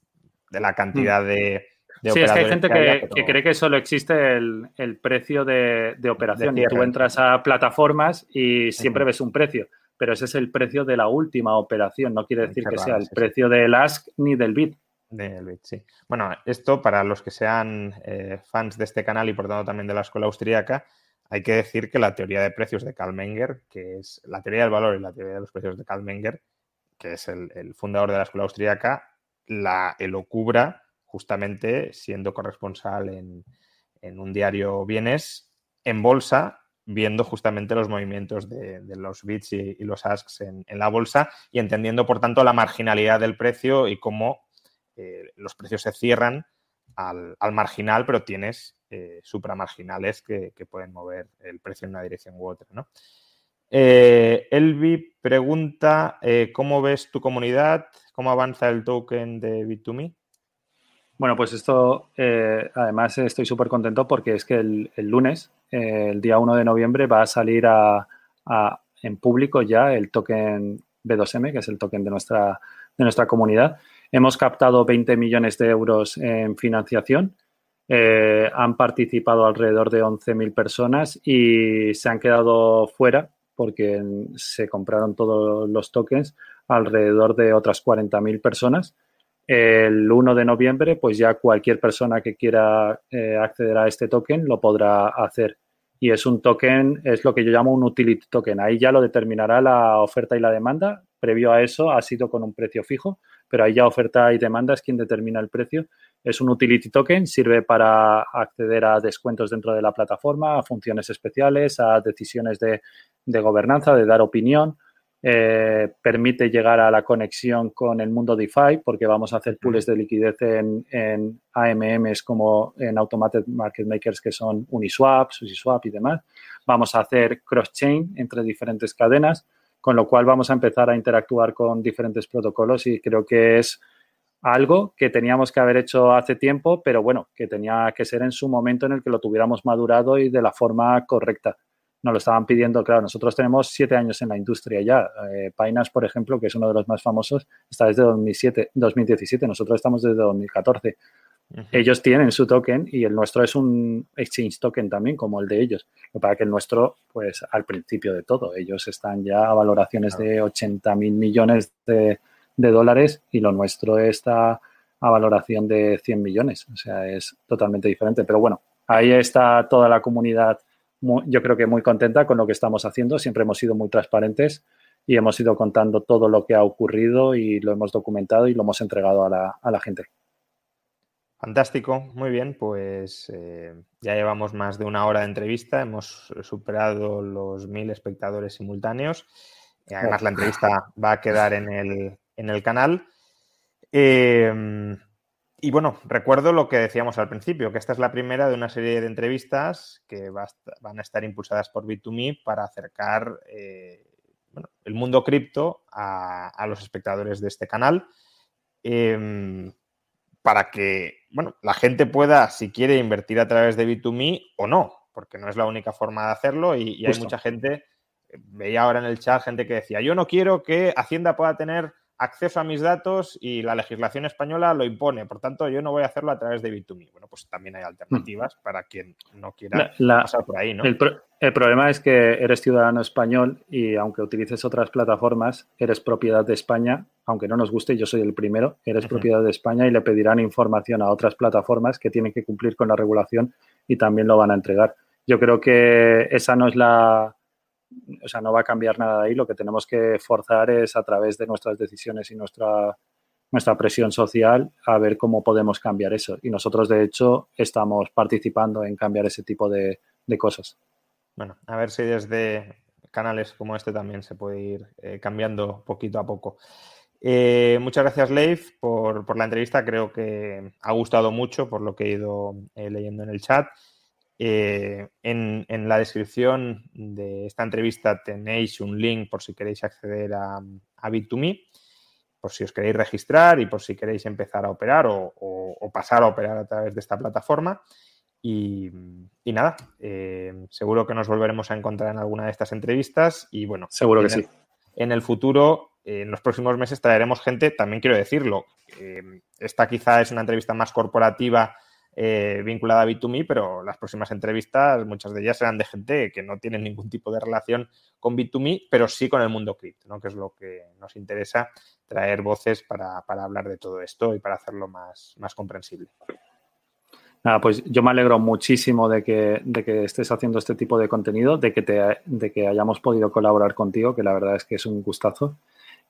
de la cantidad mm. de sí, es que hay gente que, cree que solo existe el, precio de, operación y tú entras a plataformas y siempre ves un precio, pero ese es el precio de la última operación, no quiere decir que sea el precio del ask ni del bit. Del sí. Bueno, esto para los que sean eh, fans de este canal y por tanto también de la escuela austríaca, hay que decir que la teoría de precios de Karl Menger, que es la teoría del valor y la teoría de los precios de Karl Menger, que es el, fundador de la escuela austríaca, la elocubra justamente siendo corresponsal en, un diario bienes en bolsa, viendo justamente los movimientos de, los bits y, los asks en, la bolsa y entendiendo, por tanto, la marginalidad del precio y cómo eh, los precios se cierran al, marginal, pero tienes eh, supramarginales que, pueden mover el precio en una dirección u otra. ¿no? Eh, Elvi pregunta, ¿cómo ves tu comunidad? ¿Cómo avanza el token de Bit2Me? Bueno, pues esto, eh, además estoy súper contento porque es que el, lunes, el día 1 de noviembre, va a salir a, en público ya el token B2M, que es el token de nuestra, de nuestra comunidad. Hemos captado 20 millones de euros en financiación. Eh, han participado alrededor de 11.000 personas y se han quedado fuera porque se compraron todos los tokens alrededor de otras 40.000 personas el 1 de noviembre, pues ya cualquier persona que quiera eh, acceder a este token lo podrá hacer. Y es un token, es lo que yo llamo un utility token. Ahí ya lo determinará la oferta y la demanda. Previo a eso ha sido con un precio fijo, pero ahí ya oferta y demanda es quien determina el precio. Es un utility token, sirve para acceder a descuentos dentro de la plataforma, a funciones especiales, a decisiones de gobernanza, de dar opinión eh, permite llegar a la conexión con el mundo DeFi porque vamos a hacer pools de liquidez en, en, AMMs como en Automated Market Makers que son Uniswap, SushiSwap y demás. Vamos a hacer cross-chain entre diferentes cadenas, con lo cual vamos a empezar a interactuar con diferentes protocolos y creo que es algo que teníamos que haber hecho hace tiempo, pero bueno, que tenía que ser en su momento en el que lo tuviéramos madurado y de la forma correcta nos lo estaban pidiendo, claro, nosotros tenemos siete años en la industria ya. Eh, Painas, por ejemplo, que es uno de los más famosos, está desde 2007, 2017, nosotros estamos desde 2014. Ellos tienen su token y el nuestro es un exchange token también, como el de ellos. Para que el nuestro, pues al principio de todo, ellos están ya a valoraciones de 80 mil millones de, dólares y lo nuestro está a valoración de 100 millones. O sea, es totalmente diferente. Pero bueno, ahí está toda la comunidad, yo creo que muy contenta con lo que estamos haciendo. Siempre hemos sido muy transparentes y hemos ido contando todo lo que ha ocurrido y lo hemos documentado y lo hemos entregado a la, a la gente. Fantástico, muy bien, pues eh, ya llevamos más de una hora de entrevista, hemos superado los mil espectadores simultáneos, además la entrevista va a quedar en el, en el canal. Em, y bueno, recuerdo lo que decíamos al principio, que esta es la primera de una serie de entrevistas que van a estar impulsadas por Bit2Me para acercar eh, el mundo cripto a, los espectadores de este canal. Em, para que bueno, la gente pueda, si quiere, invertir a través de Bit2Me o no, porque no es la única forma de hacerlo y, hay mucha gente, veía ahora en el chat gente que decía, yo no quiero que Hacienda pueda tener acceso a mis datos y la legislación española lo impone. Por tanto, yo no voy a hacerlo a través de Bit2Me. Bueno, pues también hay alternativas para quien no quiera pasar por ahí, ¿no? El, el, problema es que eres ciudadano español y aunque utilices otras plataformas, eres propiedad de España. Aunque no nos guste, yo soy el primero, eres propiedad de España y le pedirán información a otras plataformas que tienen que cumplir con la regulación y también lo van a entregar. Yo creo que esa no es la, o sea, no va a cambiar nada ahí. Lo que tenemos que forzar es a través de nuestras decisiones y nuestra, nuestra presión social a ver cómo podemos cambiar eso. Y nosotros, de hecho, estamos participando en cambiar ese tipo de, cosas. Bueno, a ver si desde canales como este también se puede ir eh, cambiando poquito a poco. Eh, muchas gracias, Leif, por, la entrevista. Creo que ha gustado mucho por lo que he ido eh, leyendo en el chat. Eh, en, la descripción de esta entrevista tenéis un link por si queréis acceder a, a Bit2Me, por si os queréis registrar y por si queréis empezar a operar o, pasar a operar a través de esta plataforma. Y, nada, eh, seguro que nos volveremos a encontrar en alguna de estas entrevistas y bueno, seguro que sí. En el futuro, en los próximos meses traeremos gente, también quiero decirlo, eh, esta quizá es una entrevista más corporativa eh, vinculada a Bit2Me, pero las próximas entrevistas, muchas de ellas serán de gente que no tiene ningún tipo de relación con Bit2Me, pero sí con el mundo cripto, ¿no? que es lo que nos interesa, traer voces para, hablar de todo esto y para hacerlo más, más comprensible. Nada, pues yo me alegro muchísimo de que, de que estés haciendo este tipo de contenido, de que, te, de que hayamos podido colaborar contigo, que la verdad es que es un gustazo.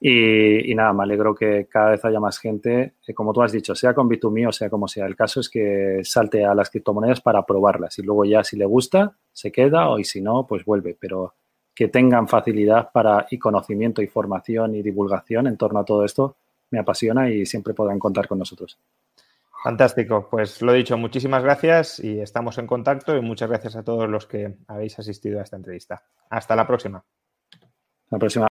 Y, nada, me alegro que cada vez haya más gente, eh, como tú has dicho, sea con Bit2Me o sea como sea. El caso es que salte a las criptomonedas para probarlas y luego ya si le gusta, se queda o y si no, pues vuelve. Pero que tengan facilidad para y conocimiento y formación y divulgación en torno a todo esto me apasiona y siempre podrán contar con nosotros. Fantástico, pues lo dicho, muchísimas gracias y estamos en contacto y muchas gracias a todos los que habéis asistido a esta entrevista. Hasta la próxima. La próxima.